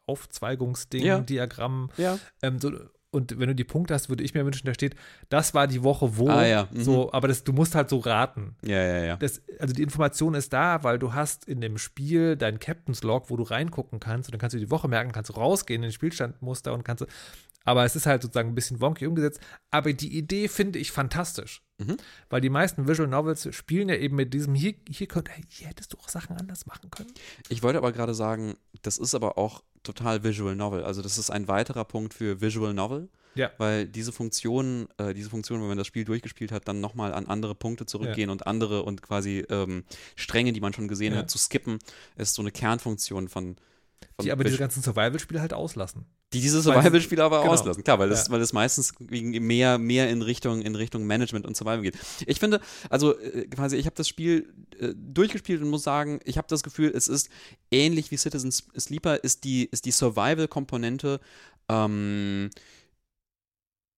A: Aufzweigungsding,
B: Ja.
A: Diagramm,
B: Ja.
A: ähm, so, und wenn du die Punkte hast, würde ich mir wünschen, da steht, das war die Woche wo,
B: Ah, ja, mhm.
A: so, aber das, du musst halt so raten.
B: Ja, ja, ja.
A: Das, also die Information ist da, weil du hast in dem Spiel dein Captain's Log, wo du reingucken kannst und dann kannst du die Woche merken, kannst du rausgehen in den Spielstandmuster und kannst du, aber es ist halt sozusagen ein bisschen wonky umgesetzt. Aber die Idee finde ich fantastisch.
B: Mhm.
A: Weil die meisten Visual Novels spielen ja eben mit diesem, hier, hier, könnt, hier hättest du auch Sachen anders machen können.
B: Ich wollte aber gerade sagen, das ist aber auch total Visual Novel. Also das ist ein weiterer Punkt für Visual Novel.
A: Ja.
B: Weil diese Funktion, äh, diese Funktion, wenn man das Spiel durchgespielt hat, dann nochmal an andere Punkte zurückgehen und andere und quasi ähm, Stränge, die man schon gesehen
A: Ja.
B: hat, zu skippen, ist so eine Kernfunktion von. von
A: Die aber diese
B: Vis-
A: ganzen Survival-Spiele halt auslassen.
B: Die diese Survival-Spiele aber
A: genau.
B: auslassen. Klar, weil das,
A: Ja.
B: weil das meistens mehr, mehr in Richtung, in Richtung Management und Survival geht. Ich finde, also äh, quasi, ich habe das Spiel äh, durchgespielt und muss sagen, ich habe das Gefühl, es ist ähnlich wie Citizen Sleeper, ist die, ist die Survival-Komponente ähm,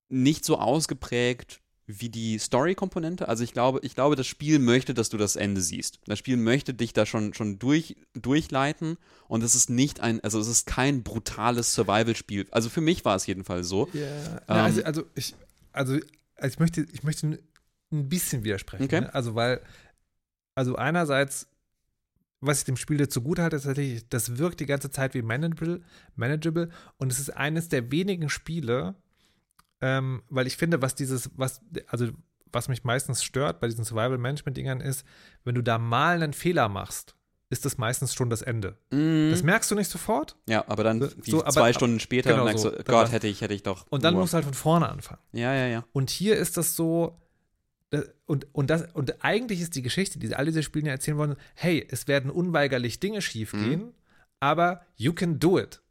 B: nicht so ausgeprägt wie die Story-Komponente. Also ich glaube, ich glaube, das Spiel möchte, dass du das Ende siehst. Das Spiel möchte dich da schon, schon durch, durchleiten und es ist nicht ein, also es ist kein brutales Survival-Spiel. Also für mich war es jedenfalls so.
A: Ja,
B: Ähm,
A: also, also ich, also, also ich möchte, ich möchte ein bisschen widersprechen.
B: Okay.
A: Ne? Also, weil, also einerseits, was ich dem Spiel dazu gut halte, ist tatsächlich, das wirkt die ganze Zeit wie manageable, manageable und es ist eines der wenigen Spiele, ähm, weil ich finde, was dieses, was, also was mich meistens stört bei diesen Survival-Management-Dingern ist, wenn du da mal einen Fehler machst, ist das meistens schon das Ende. Das merkst du nicht sofort
B: ja, aber dann
A: So- so, aber-
B: zwei Stunden später
A: genau
B: merkst
A: so.
B: du,
A: Dann
B: Gott, hätte ich, hätte ich doch.
A: und dann
B: nur-
A: musst du halt von vorne anfangen.
B: Ja, ja, ja.
A: Und hier ist das so, und, und, das, und eigentlich ist die Geschichte, die alle diese Spiele erzählen wollen, hey, es werden unweigerlich Dinge schiefgehen, aber you can do it.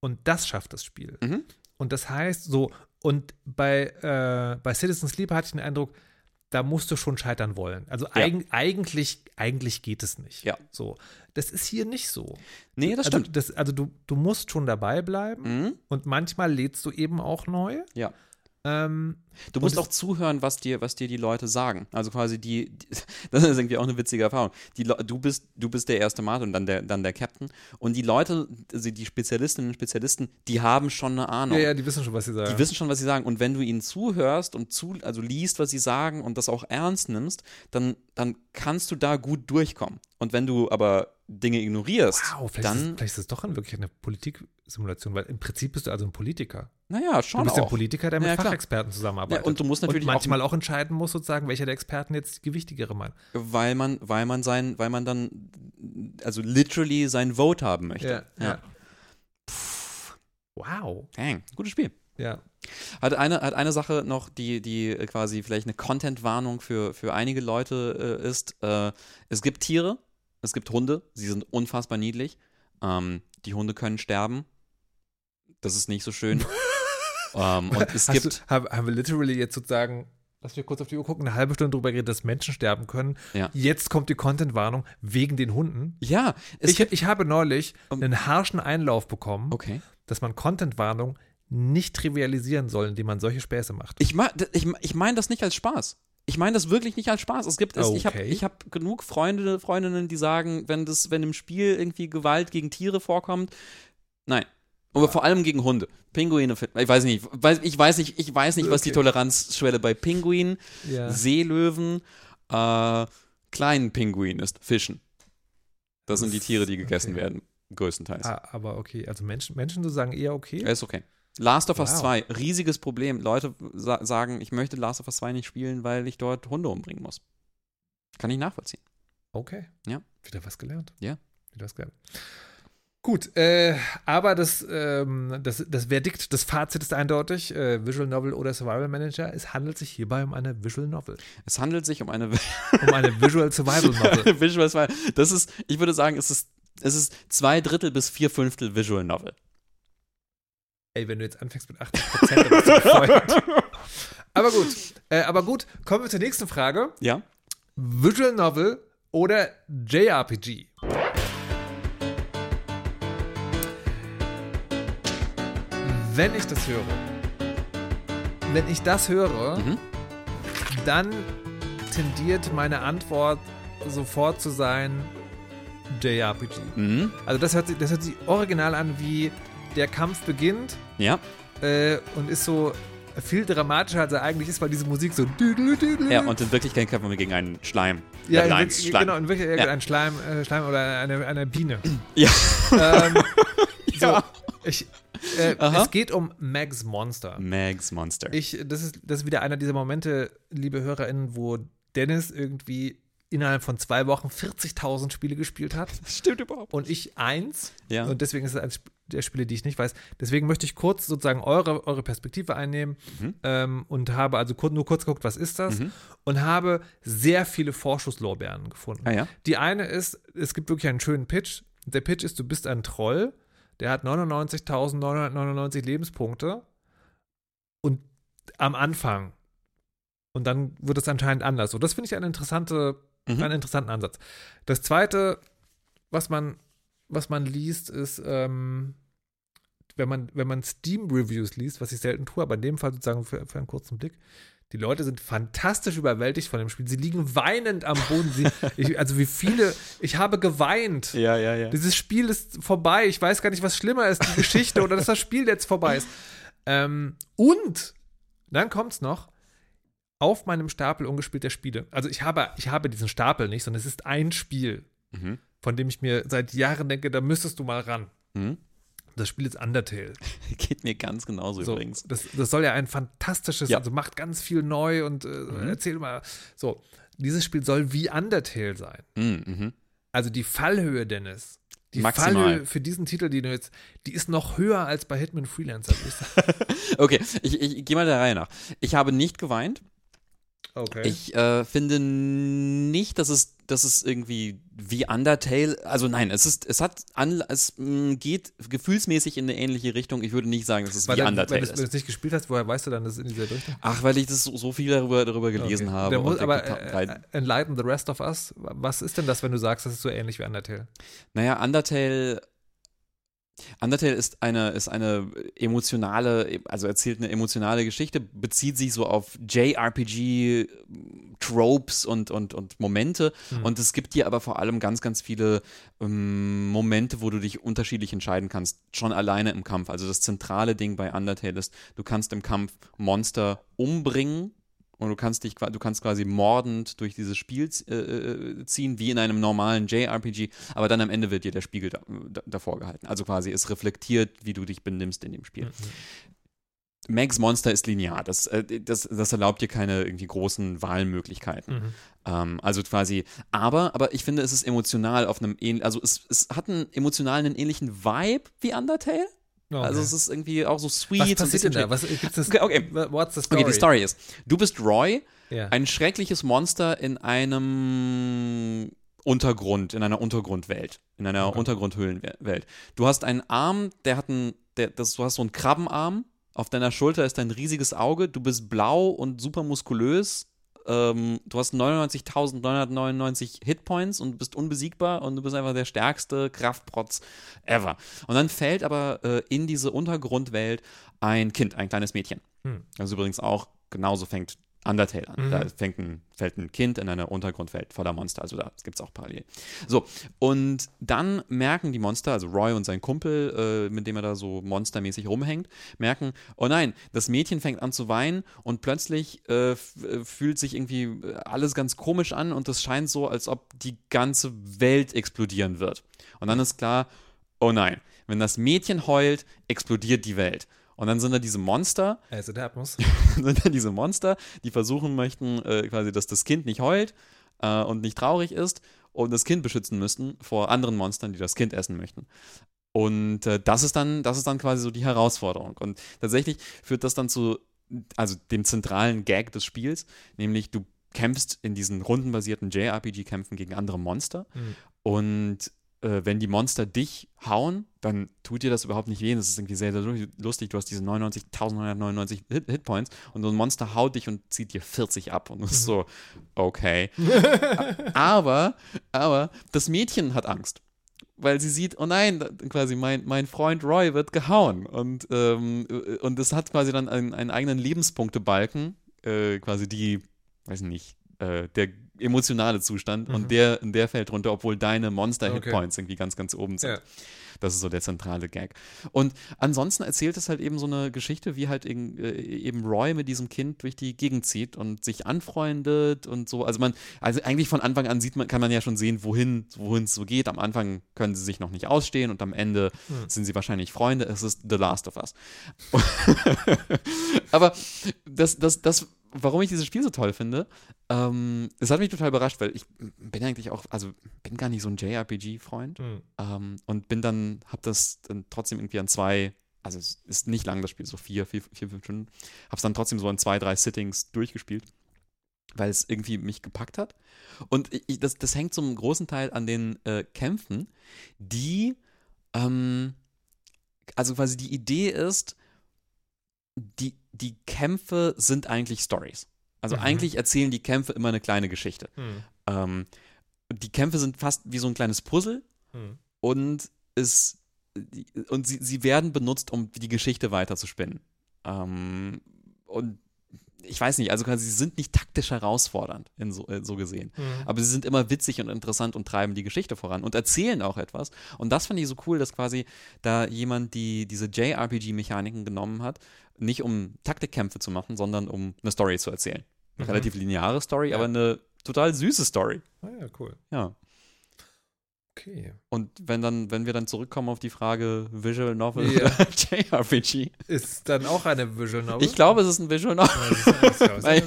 A: Und das schafft das Spiel.
B: Mhm.
A: Und das heißt so, und bei, äh, bei Citizen Sleeper hatte ich den Eindruck, da musst du schon scheitern wollen. Also eig eigentlich, eigentlich geht es nicht.
B: Ja.
A: So. Das ist hier nicht so.
B: Nee, das
A: also,
B: stimmt.
A: Das, also du, du musst schon dabei bleiben
B: Mhm.
A: und manchmal lädst du eben auch neu.
B: Ja.
A: Ähm,
B: Du musst auch zuhören, was dir, was dir die Leute sagen. Also quasi die, die das ist irgendwie auch eine witzige Erfahrung. Die, du bist, du bist der erste Mate und dann der, dann der Captain. Und die Leute, also die Spezialistinnen und Spezialisten, die haben schon eine Ahnung.
A: ja, ja, die wissen schon, was sie sagen.
B: Die wissen schon, was sie sagen. Und wenn du ihnen zuhörst und zu, also liest, was sie sagen und das auch ernst nimmst, dann, dann kannst du da gut durchkommen. Und wenn du aber Dinge ignorierst,
A: Wow, vielleicht, ist,
B: dann,
A: es- vielleicht ist es doch wirklich eine Politiksimulation, weil im Prinzip bist du also ein Politiker.
B: naja,
A: Du
B: schon
A: bist ein
B: auch.
A: Politiker, der mit
B: Ja.
A: Fachexperten zusammenarbeitet.
B: Ja, und du musst natürlich
A: und
B: auch-
A: manchmal auch, entscheiden muss, sozusagen, welcher der Experten jetzt die gewichtigere meint.
B: Weil man, weil man sein, weil man dann, also literally sein Vote haben möchte.
A: ja. Wow.
B: Dang, gutes Spiel.
A: Ja.
B: Hat eine, hat eine Sache noch, die, die äh, quasi vielleicht eine Content-Warnung für, für einige Leute äh, ist. Äh, es gibt Tiere, es gibt Hunde, sie sind unfassbar niedlich. Ähm, die Hunde können sterben. Das ist nicht so schön. ähm, und es
A: Hast
B: gibt.
A: du, haben, haben wir literally jetzt sozusagen, lass mich kurz auf die Uhr gucken, eine halbe Stunde drüber geredet, dass Menschen sterben können.
B: Ja.
A: Jetzt kommt die Content-Warnung wegen den Hunden.
B: ja,
A: Ich, ich habe neulich
B: Um-
A: einen harschen Einlauf bekommen,
B: Okay.
A: dass man Content-Warnung nicht trivialisieren soll, indem man solche Späße macht.
B: Ich, ich, ich meine das nicht als Spaß. Ich meine das wirklich nicht als Spaß. Es gibt, es, ich habe
A: Okay.
B: ich hab genug Freunde, Freundinnen, die sagen, wenn das, wenn im Spiel irgendwie Gewalt gegen Tiere vorkommt, nein. Aber vor allem gegen Hunde. Pinguine, ich weiß nicht, ich weiß nicht, ich weiß nicht, was die. Toleranzschwelle bei Pinguinen,
A: Ja.
B: Seelöwen, äh, kleinen Pinguinen ist. Fischen. Das sind die
A: Das-
B: Tiere, die gegessen
A: okay.
B: werden, größtenteils.
A: Ah, aber okay, also Menschen, Menschen so sagen eher okay.
B: Ist okay. Last of Us
A: Wow.
B: 2, riesiges Problem. Leute sa sagen, ich möchte Last of Us 2 nicht spielen, weil ich dort Hunde umbringen muss. Kann ich nachvollziehen.
A: Okay.
B: Ja.
A: Wieder was gelernt.
B: Ja.
A: Wieder was gelernt. Gut, äh, aber das, ähm, das, das Verdikt, das Fazit ist eindeutig. Äh, Visual Novel oder Survival Manager. Es handelt sich hierbei um eine Visual Novel.
B: Es handelt sich um eine
A: Um eine Visual Survival Novel.
B: Visual Novel. Das ist, ich würde sagen, es ist, es ist zwei Drittel bis vier Fünftel Visual Novel.
A: Ey, wenn du jetzt anfängst mit 80 Prozent, dann bist du. Aber gut, äh, aber gut, kommen wir zur nächsten Frage.
B: Ja?
A: Visual Novel oder JRPG? Wenn ich das höre, wenn ich das höre,
B: Mhm.
A: dann tendiert meine Antwort sofort zu sein JRPG.
B: Mhm.
A: Also das hört, sich, das hört sich original an, wie der Kampf beginnt
B: Ja.
A: äh, und ist so viel dramatischer, als er eigentlich ist, weil diese Musik so
B: Ja, und in Wirklichkeit kämpfen wir gegen einen Schleim.
A: ja,
B: Level
A: in
B: Schleim.
A: genau, in wirklich
B: Ja.
A: ein Schleim, äh, Schleim oder eine, eine Biene.
B: Ja.
A: Ähm,
B: Ja.
A: so, ich, äh, es geht um Mags Monster.
B: Mags Monster.
A: Ich, das, ist, das ist wieder einer dieser Momente, liebe HörerInnen, wo Dennis irgendwie innerhalb von zwei Wochen 40.000 Spiele gespielt hat
B: das stimmt überhaupt.
A: und ich eins.
B: Ja.
A: Und deswegen ist es eines der Spiele, die ich nicht weiß. Deswegen möchte ich kurz sozusagen eure, eure Perspektive einnehmen
B: Mhm.
A: ähm, und habe also kur nur kurz geguckt, was ist das?
B: Mhm.
A: Und habe sehr viele Vorschusslorbeeren gefunden.
B: Ah ja.
A: Die eine ist, es gibt wirklich einen schönen Pitch. Der Pitch ist, du bist ein Troll, der hat 99.999 Lebenspunkte und am Anfang. Und dann wird es anscheinend anders. So, das finde ich eine interessante,
B: Mhm.
A: einen interessanten Ansatz. Das zweite, was man, was man liest, ist, ähm, wenn man, wenn man Steam-Reviews liest, was ich selten tue, aber in dem Fall sozusagen für, für einen kurzen Blick, die Leute sind fantastisch überwältigt von dem Spiel. Sie liegen weinend am Boden. Sie, ich, also wie viele, ich habe geweint.
B: Ja, ja, ja.
A: Dieses Spiel ist vorbei. Ich weiß gar nicht, was schlimmer ist, die Geschichte oder dass das Spiel jetzt vorbei ist. Ähm, und dann kommt's noch auf meinem Stapel ungespielter Spiele. Also ich habe, ich habe diesen Stapel nicht, sondern es ist ein Spiel,
B: Mhm.
A: von dem ich mir seit Jahren denke, da müsstest du mal ran.
B: Mhm.
A: Das Spiel ist Undertale.
B: Geht mir ganz genauso
A: So,
B: übrigens.
A: das, das soll ja ein fantastisches,
B: Ja.
A: also macht ganz viel neu und äh, erzähl mal. So, dieses Spiel soll wie Undertale sein.
B: Mhm. Mhm.
A: Also die Fallhöhe, Dennis. Die
B: Maximal.
A: Fallhöhe für diesen Titel, die du jetzt, die ist noch höher als bei Hitman Freelancer.
B: Okay, ich, ich gehe mal der Reihe nach. Ich habe nicht geweint.
A: Okay.
B: Ich äh, finde nicht, dass es, dass es irgendwie wie Undertale, also nein, es ist, es hat, es mh, geht gefühlsmäßig in eine ähnliche Richtung. Ich würde nicht sagen, dass es
A: Weil
B: wie
A: dann,
B: Undertale
A: wenn du es
B: ist.
A: nicht gespielt hast, woher weißt du dann, dass es in dieser Richtung?
B: Ach, weil ich das so, so viel darüber, darüber gelesen
A: Okay.
B: habe.
A: Muss, aber äh, äh, enlighten the rest of us. Was ist denn das, wenn du sagst, das ist so ähnlich wie Undertale?
B: Naja, Undertale. Undertale ist eine, ist eine emotionale, also erzählt eine emotionale Geschichte, bezieht sich so auf JRPG-Tropes und, und, und Momente.
A: Hm.
B: Und es gibt dir aber vor allem ganz, ganz viele ähm, Momente, wo du dich unterschiedlich entscheiden kannst, schon alleine im Kampf. Also das zentrale Ding bei Undertale ist, du kannst im Kampf Monster umbringen und du kannst dich, du kannst quasi mordend durch dieses Spiel äh, äh, ziehen, wie in einem normalen JRPG, aber dann am Ende wird dir der Spiegel da, da, davor gehalten. Also quasi es reflektiert, wie du dich benimmst in dem Spiel. Max Monster ist linear. Das, äh, das, das erlaubt dir keine irgendwie großen Wahlmöglichkeiten.
A: Mhm.
B: Ähm, also quasi, aber, aber ich finde, es ist emotional auf einem ähnlichen, also es, es hat einen emotionalen, einen ähnlichen Vibe wie Undertale.
A: Okay.
B: Also es ist irgendwie auch so sweet.
A: was passiert denn da? Was gibt's das?
B: Okay, okay.
A: What's the story?
B: Okay, die Story ist, du bist Roy,
A: Ja.
B: ein schreckliches Monster in einem Untergrund, in einer Untergrundwelt, in einer
A: Okay.
B: Untergrundhöhlenwelt. Du hast einen Arm, der hat einen, der, das, du hast so einen Krabbenarm, auf deiner Schulter ist ein riesiges Auge, du bist blau und super muskulös, ähm, du hast 99.999 Hitpoints und bist unbesiegbar und du bist einfach der stärkste Kraftprotz ever. Und dann fällt aber äh, in diese Untergrundwelt ein Kind, ein kleines Mädchen.
A: Hm.
B: Das übrigens auch genauso fängt Undertale an.
A: Mhm.
B: Da fängt ein, fällt ein Kind in eine Untergrundwelt voller Monster. Also da gibt es auch parallel. So, und dann merken die Monster, also Roy und sein Kumpel, äh, mit dem er da so monstermäßig rumhängt, merken, oh nein, das Mädchen fängt an zu weinen und plötzlich äh, äh, fühlt sich irgendwie äh, alles ganz komisch an und es scheint so, als ob die ganze Welt explodieren wird. Und dann ist klar, oh nein, wenn das Mädchen heult, explodiert die Welt. Und dann sind da diese Monster,
A: As it happens.
B: sind dann diese Monster, die versuchen möchten, äh, quasi, dass das Kind nicht heult äh, und nicht traurig ist und das Kind beschützen müssten vor anderen Monstern, die das Kind essen möchten. Und äh, das ist dann, das ist dann quasi so die Herausforderung. Und tatsächlich führt das dann zu, also dem zentralen Gag des Spiels, nämlich du kämpfst in diesen rundenbasierten JRPG-Kämpfen gegen andere Monster
A: Mhm.
B: und wenn die Monster dich hauen, dann tut dir das überhaupt nicht weh. Das ist irgendwie sehr, sehr lustig. Du hast diese 99.999 Hit Hitpoints und so ein Monster haut dich und zieht dir 40 ab. Und das ist so, okay. aber, aber das Mädchen hat Angst. weil sie sieht, oh nein, quasi mein, mein Freund Roy wird gehauen. Und, ähm, äh, und es hat quasi dann einen, einen eigenen Lebenspunktebalken, äh, quasi die, weiß nicht, äh, der emotionale Zustand
A: Mhm.
B: und der, der fällt runter, obwohl deine
A: Okay.
B: Monster-Hitpoints irgendwie ganz, ganz oben sind.
A: Ja.
B: Das ist so der zentrale Gag. Und ansonsten erzählt es halt eben so eine Geschichte, wie halt eben, äh, eben Roy mit diesem Kind durch die Gegend zieht und sich anfreundet und so. Also man, also eigentlich von Anfang an sieht man, kann man ja schon sehen, wohin, wohin es so geht. Am Anfang können sie sich noch nicht ausstehen und am Ende
A: Hm.
B: sind sie wahrscheinlich Freunde. Es ist The Last of Us. Aber das, das, das, warum ich dieses Spiel so toll finde, ähm, es hat mich total überrascht, weil ich bin eigentlich auch, also bin gar nicht so ein JRPG-Freund.
A: Hm.
B: Ähm, und bin dann, hab das dann trotzdem irgendwie an zwei, also es ist nicht lang das Spiel, so vier, vier, vier fünf Stunden, hab's dann trotzdem so in zwei, drei Sittings durchgespielt, weil es irgendwie mich gepackt hat. Und ich, das, das hängt zum großen Teil an den äh, Kämpfen, die, ähm, also quasi die Idee ist, die, die Kämpfe sind eigentlich Stories. Also
A: Mhm.
B: eigentlich erzählen die Kämpfe immer eine kleine Geschichte.
A: Hm.
B: Ähm, die Kämpfe sind fast wie so ein kleines Puzzle
A: Hm.
B: und es und sie, sie werden benutzt, um die Geschichte weiter zu spinnen. Ähm, und ich weiß nicht, also quasi sie sind nicht taktisch herausfordernd, in so, äh, so gesehen.
A: Hm.
B: Aber sie sind immer witzig und interessant und treiben die Geschichte voran und erzählen auch etwas. Und das fand ich so cool, dass quasi da jemand die diese JRPG-Mechaniken genommen hat, nicht um Taktikkämpfe zu machen, sondern um eine Story zu erzählen. Eine
A: Mhm.
B: relativ lineare Story,
A: Ja.
B: aber eine total süße Story.
A: Ah ja, cool.
B: Ja.
A: Okay.
B: Und wenn dann, wenn wir dann zurückkommen auf die Frage Visual Novel
A: Ja.
B: oder JRPG,
A: Ist dann auch eine Visual Novel?
B: ich glaube, es ist ein Visual Novel.
A: Ja. Okay.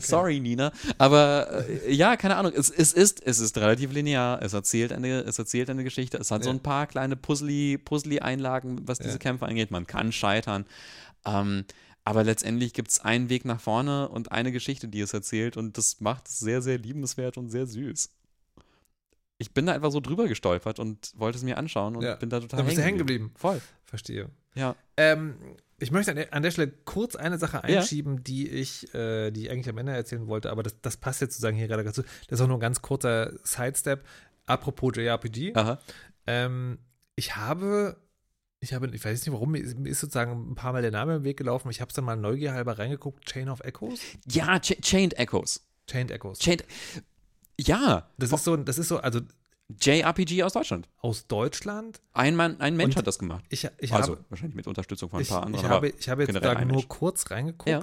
B: Sorry, Nina. Aber äh, ja, keine Ahnung. Es, es, ist, es ist relativ linear. Es erzählt eine, es erzählt eine Geschichte. Es hat so
A: Ja.
B: ein paar kleine Puzzly, Puzzly-Einlagen, was diese
A: Ja.
B: Kämpfe angeht. Man kann scheitern. Ähm, aber letztendlich gibt es einen Weg nach vorne und eine Geschichte, die es erzählt. Und das macht es sehr, sehr liebenswert und sehr süß. Ich bin da einfach so drüber gestolpert und wollte es mir anschauen und
A: Ja.
B: bin da total
A: Da bist du hängen geblieben.
B: Voll.
A: Verstehe.
B: Ja.
A: Ähm, ich möchte an der, an der Stelle kurz eine Sache
B: Ja.
A: einschieben, die ich, äh, die ich eigentlich am Ende erzählen wollte, aber das, das passt jetzt sozusagen hier gerade dazu. Das ist auch nur ein ganz kurzer Sidestep. Apropos JRPG.
B: Aha.
A: Ähm, ich habe, ich habe, ich weiß nicht warum, mir ist, mir ist sozusagen ein paar Mal der Name im Weg gelaufen. Ich habe es dann mal neugierhalber reingeguckt. Chain of Echoes?
B: Ja, Ch Chained Echoes.
A: Chained Echoes.
B: Chained. Ja.
A: Das ist so, das ist so, also
B: JRPG aus Deutschland.
A: aus Deutschland.
B: Ein, Mann, ein Mensch
A: Und
B: hat das gemacht.
A: Ich, ich
B: also
A: habe,
B: wahrscheinlich mit Unterstützung von ein
A: ich,
B: paar anderen.
A: ich habe, ich habe jetzt
B: ein
A: nur kurz reingeguckt
B: Ja.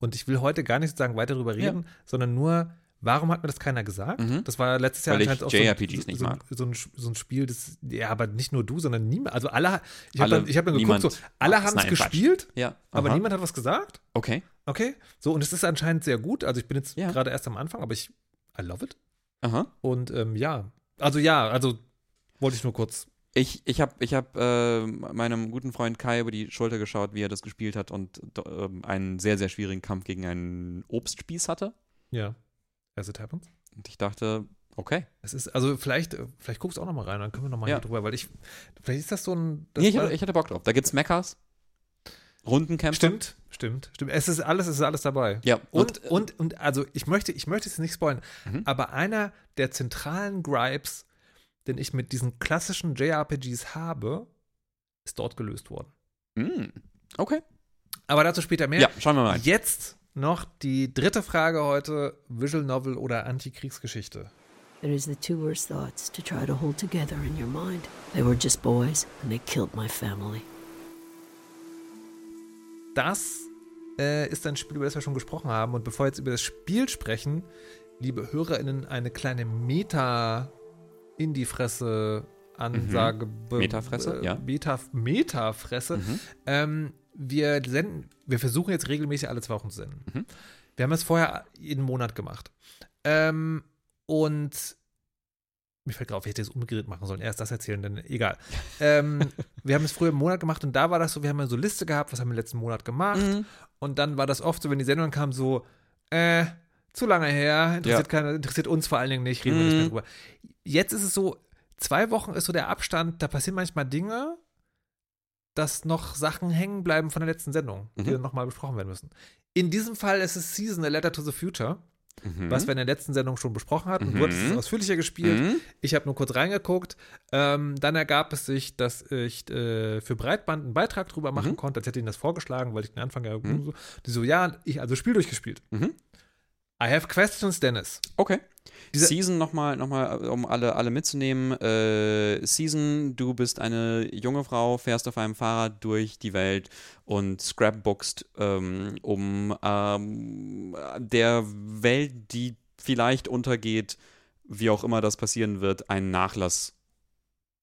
A: und ich will heute gar nicht sozusagen weiter darüber
B: Ja.
A: reden, sondern nur, warum hat mir das keiner gesagt?
B: Mhm.
A: Das war letztes Jahr
B: Weil ich
A: anscheinend auch
B: JRPGs
A: so,
B: nicht
A: so,
B: mag.
A: so, ein, so ein Spiel, das, ja, aber nicht nur du, sondern niemand. Also alle, ich habe dann, hab dann geguckt, so, alle haben es gespielt,
B: ja,
A: aber niemand hat was gesagt.
B: Okay.
A: Okay, so und es ist anscheinend sehr gut. Also ich bin jetzt
B: Ja.
A: gerade erst am Anfang, aber ich, I love it.
B: Aha.
A: Und ähm, ja, also ja, also wollte ich nur kurz.
B: Ich, ich habe ich hab, äh, meinem guten Freund Kai über die Schulter geschaut, wie er das gespielt hat und ähm, einen sehr, sehr schwierigen Kampf gegen einen Obstspieß hatte.
A: Ja, as it happens.
B: Und ich dachte, okay.
A: Es ist, also vielleicht, äh, vielleicht guckst du auch noch mal rein, dann können wir noch mal
B: Ja.
A: hier drüber, weil ich, vielleicht ist das so ein. Das
B: Nee, ich, hatte, ich hatte Bock drauf. Da gibt's Mechas, Rundenkämpfe.
A: Stimmt, stimmt, stimmt. Es ist alles, es ist alles dabei.
B: Ja,
A: Und,
B: äh,
A: und, und, also ich möchte, ich möchte es nicht spoilern,
B: Mhm.
A: aber einer der zentralen Gripes, den ich mit diesen klassischen JRPGs habe, ist dort gelöst worden.
B: mm, okay.
A: Aber dazu später mehr.
B: Ja, schauen wir mal.
A: Jetzt noch die dritte Frage heute: Visual Novel oder Antikriegsgeschichte?
C: It is the two worst thoughts to try to hold together in your mind. They were just boys, and they killed my family.
A: Das äh, ist ein Spiel, über das wir schon gesprochen haben. Und bevor wir jetzt über das Spiel sprechen, liebe HörerInnen, eine kleine Meta in die Fresse Ansage. be-
B: Metafresse,
A: äh,
B: ja.
A: Meta, Metafresse.
B: Mhm.
A: Ähm, wir senden, wir versuchen jetzt regelmäßig alle zwei Wochen zu senden.
B: Mhm.
A: Wir haben es vorher jeden Monat gemacht. Ähm, und mir fällt gerade auf, ich hätte es umgedreht machen sollen. Erst das erzählen, dann egal. ähm, wir haben es früher im Monat gemacht und da war das so, wir haben ja so Liste gehabt, was haben wir im letzten Monat gemacht.
B: Mhm.
A: Und dann war das oft so, wenn die Sendung kam, so, äh, zu lange her, interessiert, keiner, interessiert uns vor allen Dingen nicht, reden wir nicht mehr
B: Mhm.
A: drüber. Jetzt ist es so, zwei Wochen ist so der Abstand, da passieren manchmal Dinge, dass noch Sachen hängen bleiben von der letzten Sendung, die
B: Mhm.
A: dann nochmal besprochen werden müssen. In diesem Fall ist es Season, A Letter to the Future.
B: Mhm.
A: was wir in der letzten Sendung schon besprochen hatten.
B: Mhm.
A: Du hattest es ausführlicher gespielt.
B: Mhm.
A: Ich habe nur kurz reingeguckt. Ähm, dann ergab es sich, dass ich äh, für Breitband einen Beitrag drüber machen
B: Mhm.
A: konnte. Als hätte ich ihnen das vorgeschlagen, weil ich den Anfang ja
B: Mhm.
A: so. Die so, ja, ich also Spiel durchgespielt.
B: Mhm.
A: I have questions, Dennis.
B: Okay.
A: Diese-
B: Season nochmal, noch mal, um alle, alle mitzunehmen. Äh, Season, du bist eine junge Frau, fährst auf einem Fahrrad durch die Welt und scrapbookst, ähm, um ähm, der Welt, die vielleicht untergeht, wie auch immer das passieren wird, einen Nachlass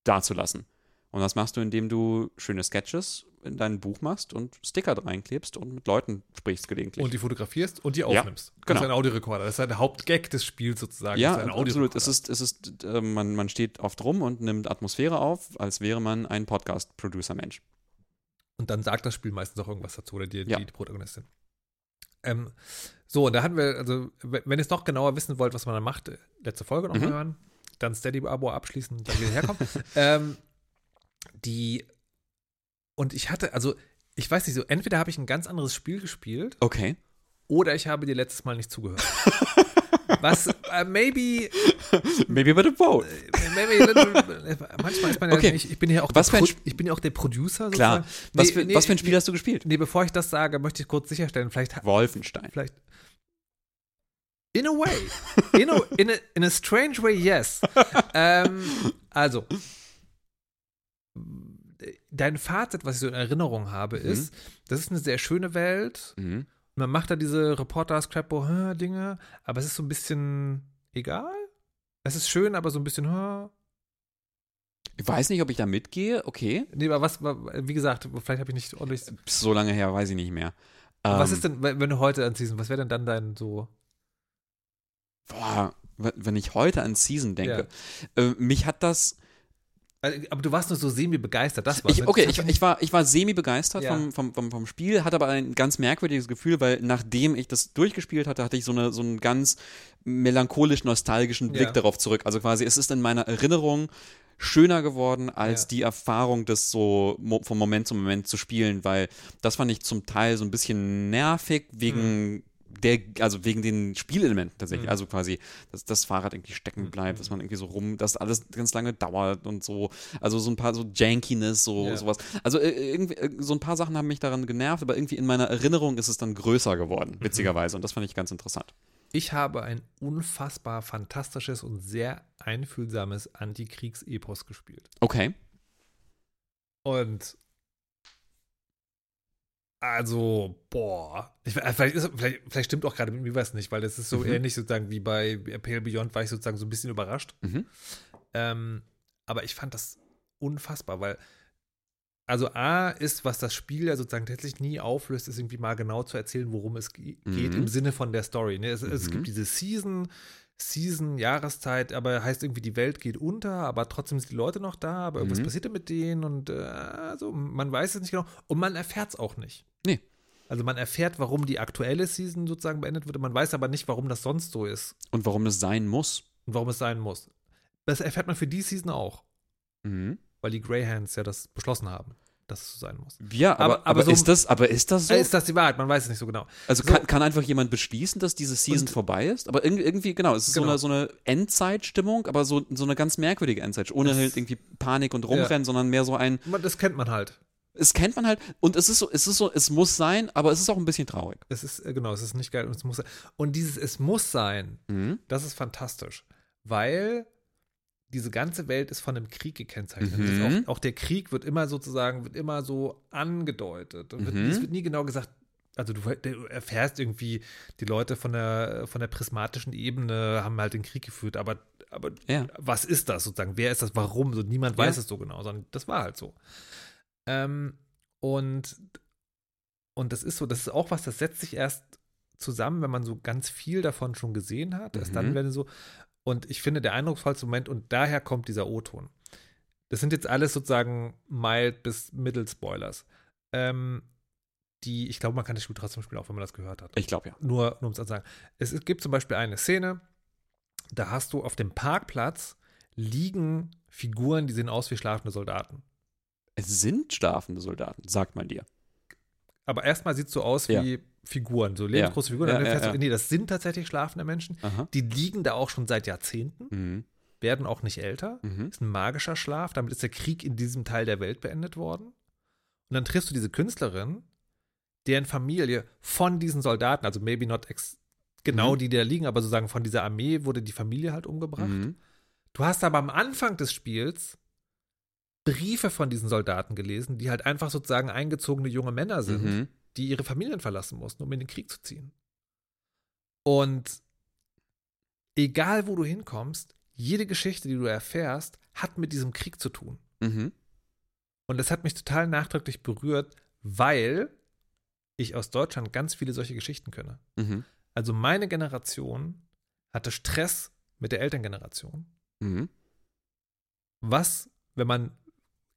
B: dazulassen. Und das machst du, indem du schöne Sketches in dein Buch machst und Sticker reinklebst und mit Leuten sprichst gelegentlich.
A: Und die fotografierst und die
B: Ja,
A: aufnimmst. Das
B: genau.
A: ist ein Audiorekorder. Das ist der Hauptgag des Spiels sozusagen.
B: Ja,
A: das ein
B: absolut. Es ist, es ist, äh, man, man steht oft rum und nimmt Atmosphäre auf, als wäre man ein Podcast-Producer-Mensch.
A: Und dann sagt das Spiel meistens auch irgendwas dazu, oder die,
B: Ja.
A: die, Protagonistin. Ähm, so, und da hatten wir, also, wenn ihr es noch genauer wissen wollt, was man da macht, äh, letzte Folge noch
B: Mhm.
A: hören, dann Steady-Abo abschließen und dann wieder herkommen. ähm, die, und ich hatte, also, ich weiß nicht so, entweder habe ich ein ganz anderes Spiel gespielt
B: Okay.
A: oder ich habe dir letztes Mal nicht zugehört. Was, äh, maybe,
B: Maybe but a boat.
A: maybe, äh, manchmal ist man ja
B: Okay.
A: nicht, ich bin ja auch,
B: Was
A: der Pro- ich bin ja auch der Producer
B: Klar.
A: sozusagen.
B: Was,
A: Nee,
B: für,
A: nee,
B: was für ein Spiel hast du gespielt?
A: Nee, bevor ich das sage, möchte ich kurz sicherstellen, vielleicht,
B: Wolfenstein.
A: vielleicht. In a way. In a, in a, in a strange way, yes. ähm, also, dein Fazit, was ich so in Erinnerung habe,
B: Mhm.
A: ist, das ist eine sehr schöne Welt.
B: Mhm.
A: Man macht da diese Reporter-Scrapbook-Dinge, aber es ist so ein bisschen egal. Es ist schön, aber so ein bisschen, hm.
B: Ich weiß nicht, ob ich da mitgehe. Okay.
A: nee, aber was, wie gesagt, vielleicht habe ich nicht ordentlich.
B: So lange her, weiß ich nicht mehr.
A: was
B: Ähm,
A: ist denn, wenn du heute anziehst, was wäre denn dann dein so.
B: Boah, wenn ich heute an Season denke. Äh, mich hat das.
A: Aber du warst nur so semi-begeistert, das war
B: Ich, okay, ich, ich, war, ich war semi-begeistert
A: Ja.
B: vom, vom, vom, vom Spiel, hatte aber ein ganz merkwürdiges Gefühl, weil nachdem ich das durchgespielt hatte, hatte ich so, eine, so einen ganz melancholisch-nostalgischen Blick
A: Ja.
B: darauf zurück. Also quasi, es ist in meiner Erinnerung schöner geworden als
A: Ja.
B: die Erfahrung, das so von Moment zu Moment zu spielen, weil das fand ich zum Teil so ein bisschen nervig wegen der, also wegen den Spielelementen tatsächlich.
A: Mhm.
B: Also quasi, dass das Fahrrad irgendwie stecken bleibt, dass man irgendwie so rum, dass alles ganz lange dauert und so. Also so ein paar so Jankiness, so
A: Ja.
B: sowas. Also äh, irgendwie, äh, so ein paar Sachen haben mich daran genervt, aber irgendwie in meiner Erinnerung ist es dann größer geworden,
A: Mhm.
B: witzigerweise. Und das fand ich ganz interessant.
A: Ich habe ein unfassbar fantastisches und sehr einfühlsames Antikriegs-Epos gespielt.
B: Okay.
A: Und also, boah. Ich, äh, vielleicht, ist, vielleicht, vielleicht stimmt auch gerade mit mir was nicht, weil das ist so
B: Mhm.
A: ähnlich sozusagen wie bei Pale Beyond, war ich sozusagen so ein bisschen überrascht.
B: Mhm.
A: Ähm, aber ich fand das unfassbar, weil also A ist, was das Spiel ja sozusagen tatsächlich nie auflöst, ist irgendwie mal genau zu erzählen, worum es ge geht
B: Mhm.
A: im Sinne von der Story. Ne? Es, es
B: Mhm.
A: gibt diese Season, Season, Jahreszeit, aber heißt irgendwie, die Welt geht unter, aber trotzdem sind die Leute noch da, aber irgendwas
B: Mhm.
A: passiert mit denen und äh, also man weiß es nicht genau und man erfährt es auch nicht.
B: Nee.
A: Also man erfährt, warum die aktuelle Season sozusagen beendet wird, man weiß aber nicht, warum das sonst so ist
B: Und warum es sein muss.
A: und warum es sein muss. Das erfährt man für die Season auch
B: Mhm.
A: weil die Greyhands ja das beschlossen haben, dass es so sein muss.
B: Ja, aber,
A: Aber-
B: aber,
A: so-
B: ist das, aber ist das so?
A: Äh, Ist das die Wahrheit? Man weiß es nicht so genau.
B: Also
A: So.
B: kann, kann einfach jemand beschließen, dass diese Season
A: Und-
B: vorbei ist? Aber irgendwie, genau, es ist
A: Genau.
B: So, eine, so eine Endzeitstimmung, aber so, so eine ganz merkwürdige Endzeit, ohne halt irgendwie Panik und Rumrennen, sondern mehr so ein,
A: Das kennt man halt.
B: es kennt man halt und es ist so, es ist so, es muss sein, aber es ist auch ein bisschen traurig.
A: Es ist, äh, genau, es ist nicht geil und es muss sein. Und dieses Es muss sein,
B: Mhm.
A: das ist fantastisch, weil diese ganze Welt ist von einem Krieg gekennzeichnet.
B: Mhm.
A: Auch, auch der Krieg wird immer sozusagen, wird immer so angedeutet. Und wird,
B: Mhm.
A: Es wird nie genau gesagt, also du, du erfährst irgendwie, die Leute von der, von der prismatischen Ebene haben halt den Krieg geführt, aber, aber
B: Ja.
A: was ist das sozusagen? Wer ist das? Warum? So, niemand
B: Ja.
A: weiß es so genau, sondern das war halt so. Ähm, und, und das ist so, das ist auch was, das setzt sich erst zusammen, wenn man so ganz viel davon schon gesehen hat. Erst dann
B: Mhm.
A: werden so, und ich finde, der eindrucksvollste Moment, und daher kommt dieser O-Ton. Das sind jetzt alles sozusagen mild bis Middle-Spoilers. Ähm, die, ich glaube, man kann das Spiel trotzdem spielen, auch wenn man das gehört hat.
B: Ich glaube ja.
A: Nur, nur um es zu sagen. Es, es gibt zum Beispiel eine Szene, da hast du auf dem Parkplatz liegen Figuren, die sehen aus wie schlafende Soldaten.
B: Es sind schlafende Soldaten, sagt man dir.
A: Aber erstmal sieht es so aus
B: Ja.
A: wie Figuren, so lebensgroße Figuren.
B: Ja,
A: dann
B: ja,
A: fährst du,
B: ja.
A: Nee, das sind tatsächlich schlafende Menschen.
B: Aha.
A: Die liegen da auch schon seit Jahrzehnten,
B: Mhm.
A: werden auch nicht älter.
B: Mhm.
A: Ist ein magischer Schlaf. Damit ist der Krieg in diesem Teil der Welt beendet worden. Und dann triffst du diese Künstlerin, deren Familie von diesen Soldaten, also maybe not ex genau
B: Mhm.
A: die, die da liegen, aber sozusagen von dieser Armee wurde die Familie halt umgebracht.
B: Mhm.
A: Du hast aber am Anfang des Spiels Briefe von diesen Soldaten gelesen, die halt einfach sozusagen eingezogene junge Männer sind,
B: Mhm.
A: Die ihre Familien verlassen mussten, um in den Krieg zu ziehen. Und egal wo du hinkommst, jede Geschichte, die du erfährst, hat mit diesem Krieg zu tun.
B: Mhm.
A: Und das hat mich total nachdrücklich berührt, weil ich aus Deutschland ganz viele solche Geschichten kenne.
B: Mhm.
A: Also meine Generation hatte Stress mit der Elterngeneration.
B: Mhm.
A: was, wenn man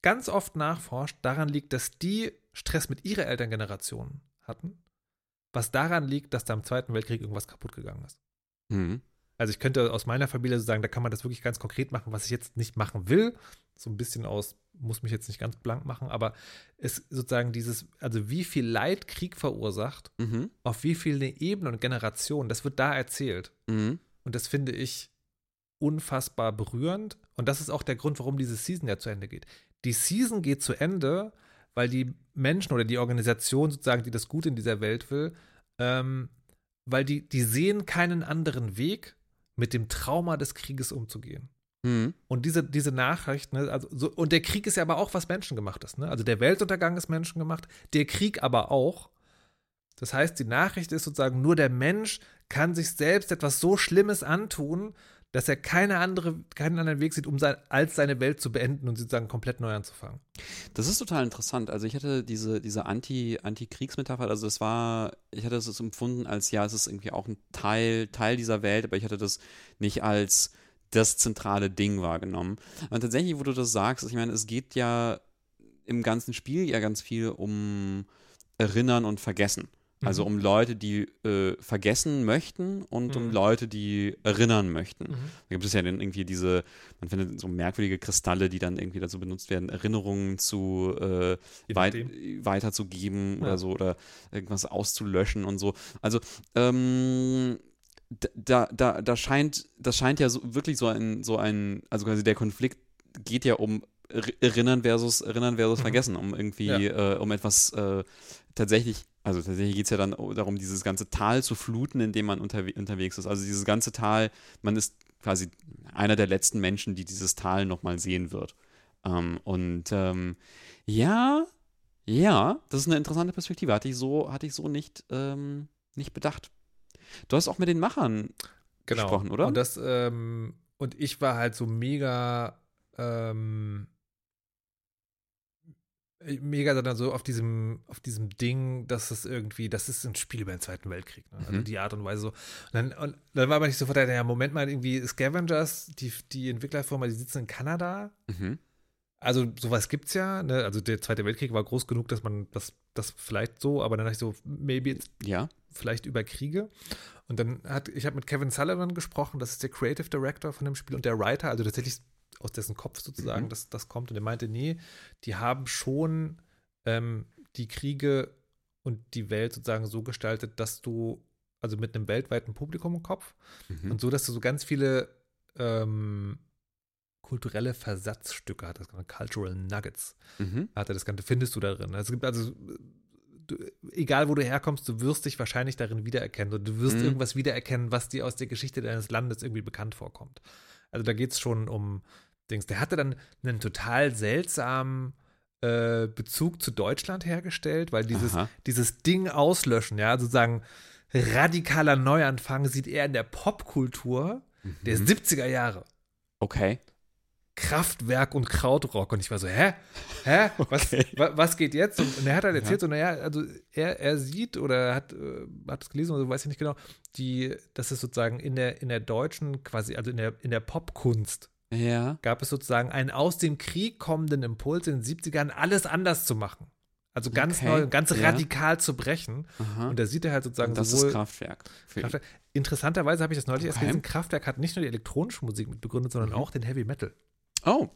A: ganz oft nachforscht, daran liegt, dass die Stress mit ihrer Elterngeneration hatten, was daran liegt, dass da im Zweiten Weltkrieg irgendwas kaputt gegangen ist.
B: Mhm.
A: Also ich könnte aus meiner Familie so sagen, da kann man das wirklich ganz konkret machen, was ich jetzt nicht machen will. So ein bisschen aus, muss mich jetzt nicht ganz blank machen, aber es sozusagen dieses, also wie viel Leid Krieg verursacht,
B: Mhm.
A: auf wie viele Ebenen und Generationen, das wird da erzählt.
B: Mhm.
A: Und das finde ich unfassbar berührend. Und das ist auch der Grund, warum diese Season ja zu Ende geht. Die Season geht zu Ende, weil die Menschen oder die Organisation sozusagen, die das Gute in dieser Welt will, ähm, weil die, die sehen keinen anderen Weg, mit dem Trauma des Krieges umzugehen.
B: Mhm.
A: Und diese, diese Nachricht, ne, also so, und der Krieg ist ja aber auch was Menschengemachtes, ne? Also der Weltuntergang ist menschengemacht, der Krieg aber auch. Das heißt, die Nachricht ist sozusagen, nur der Mensch kann sich selbst etwas so Schlimmes antun, dass er keine andere, keinen anderen Weg sieht, um sein, als seine Welt zu beenden und sozusagen komplett neu anzufangen.
B: Das ist total interessant. Also ich hatte diese, diese Anti, Anti-Kriegsmetapher, also es war, ich hatte es empfunden als, ja, es ist irgendwie auch ein Teil, Teil dieser Welt, aber ich hatte das nicht als das zentrale Ding wahrgenommen. Und tatsächlich, wo du das sagst, ich meine, es geht ja im ganzen Spiel ja ganz viel um Erinnern und Vergessen. Also
A: Mhm.
B: um Leute, die äh, vergessen möchten und um
A: Mhm.
B: Leute, die erinnern möchten.
A: Mhm.
B: Da gibt es ja dann irgendwie diese, man findet so merkwürdige Kristalle, die dann irgendwie dazu benutzt werden, Erinnerungen zu äh, weit, weiterzugeben
A: Ja.
B: oder so oder irgendwas auszulöschen und so. Also ähm, da, da, da scheint, das scheint ja so, wirklich so ein, so ein, also quasi der Konflikt geht ja um Er- Erinnern versus Erinnern versus. Vergessen, um irgendwie, äh, um etwas äh, tatsächlich, also tatsächlich geht es ja dann darum, dieses ganze Tal zu fluten, in dem man unterwe unterwegs ist. Also dieses ganze Tal, man ist quasi einer der letzten Menschen, die dieses Tal nochmal sehen wird. Ähm, und ähm, ja, ja, das ist eine interessante Perspektive. Hatte ich so, hatte ich so nicht, ähm, nicht bedacht. Du hast auch mit den Machern
A: Genau.
B: gesprochen, oder?
A: Und das, ähm, und ich war halt so mega, ähm, mega dann so auf diesem, auf diesem Ding, dass es irgendwie, das ist ein Spiel über den Zweiten Weltkrieg. Ne? Also
B: Mhm.
A: die Art und Weise so. Und dann, und dann war man nicht sofort, ja, Moment mal, irgendwie Scavengers, die, die Entwicklerfirma, die sitzen in Kanada.
B: Mhm.
A: Also sowas gibt's ja, ne? Also der Zweite Weltkrieg war groß genug, dass man das, das vielleicht so, aber dann dachte ich so, maybe it's
B: Ja.
A: vielleicht über Kriege. Und dann hat, ich habe mit Kevin Sullivan gesprochen, das ist der Creative Director von dem Spiel und der Writer, also tatsächlich aus dessen Kopf sozusagen
B: Mhm.
A: das, das kommt. Und er meinte, nee, die haben schon ähm, die Kriege und die Welt sozusagen so gestaltet, dass du, also mit einem weltweiten Publikum im Kopf
B: Mhm.
A: und so, dass du so ganz viele ähm, kulturelle Versatzstücke hattest, Cultural Nuggets
B: Mhm.
A: hatte das Ganze, findest du darin. Es gibt also, du, egal wo du herkommst, du wirst dich wahrscheinlich darin wiedererkennen und du wirst
B: Mhm.
A: irgendwas wiedererkennen, was dir aus der Geschichte deines Landes irgendwie bekannt vorkommt. Also da geht es schon um Dings. Der hatte dann einen total seltsamen äh, Bezug zu Deutschland hergestellt, weil dieses,
B: Aha.
A: dieses Ding auslöschen, ja, sozusagen radikaler Neuanfang sieht er in der Popkultur der
B: Mhm.
A: 70er Jahre.
B: Okay.
A: Kraftwerk und Krautrock. Und ich war so, hä? Hä? Was,
B: Okay.
A: wa, was geht jetzt? Und, und er hat halt
B: Ja.
A: erzählt, so, naja, also er, er sieht oder hat, äh, hat es gelesen oder so, weiß ich nicht genau, die, das ist sozusagen in der, in der deutschen, quasi, also in der, in der Popkunst
B: Ja.
A: gab es sozusagen einen aus dem Krieg kommenden Impuls in den 70ern, alles anders zu machen. Also ganz
B: Okay.
A: neu, ganz
B: Ja.
A: radikal zu brechen.
B: Aha.
A: Und da sieht er halt sozusagen
B: Und das
A: sowohl
B: ist Kraftwerk.
A: Kraftwerk. Interessanterweise habe ich das neulich erst
B: Okay.
A: gelesen, Kraftwerk hat nicht nur die elektronische Musik mit begründet, sondern
B: Mhm.
A: auch den Heavy Metal.
B: Oh,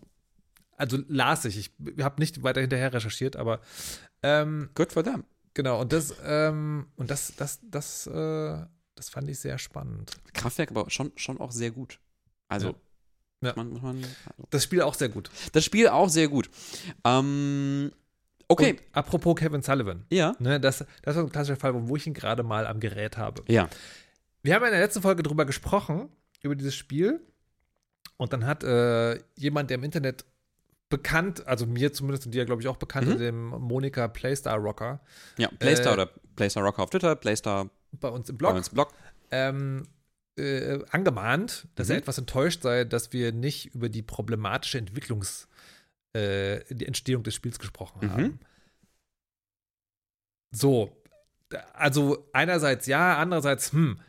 A: Also las ich. Ich habe nicht weiter hinterher recherchiert, aber ähm,
B: good for them.
A: Genau, und das, ähm, und das, das, das, äh, das fand ich sehr spannend.
B: Kraftwerk aber schon, schon auch sehr gut. Also,
A: Ja. Ja.
B: Man, man, also.
A: Das Spiel auch sehr gut.
B: das Spiel auch sehr gut. Ähm, okay.
A: Und apropos Kevin Sullivan.
B: ja.
A: Ne, das, das war ein klassischer Fall, wo ich ihn gerade mal am Gerät habe.
B: Ja.
A: Wir haben in der letzten Folge drüber gesprochen, über dieses Spiel. Und dann hat äh, jemand, der im Internet bekannt, also mir zumindest und dir, glaube ich, auch bekannt,
B: Mhm.
A: unter dem Monika Playstar Rocker,
B: Ja, Playstar
A: Äh,
B: oder Playstar Rocker auf Twitter, Playstar
A: bei uns im
B: bei
A: Blog,
B: uns im Blog.
A: ähm, äh, angemahnt, dass er
B: Mhm.
A: etwas enttäuscht sei, dass wir nicht über die problematische Entwicklungs-, äh, die Entstehung des Spiels gesprochen
B: Mhm.
A: haben. So, also einerseits ja, andererseits, hm,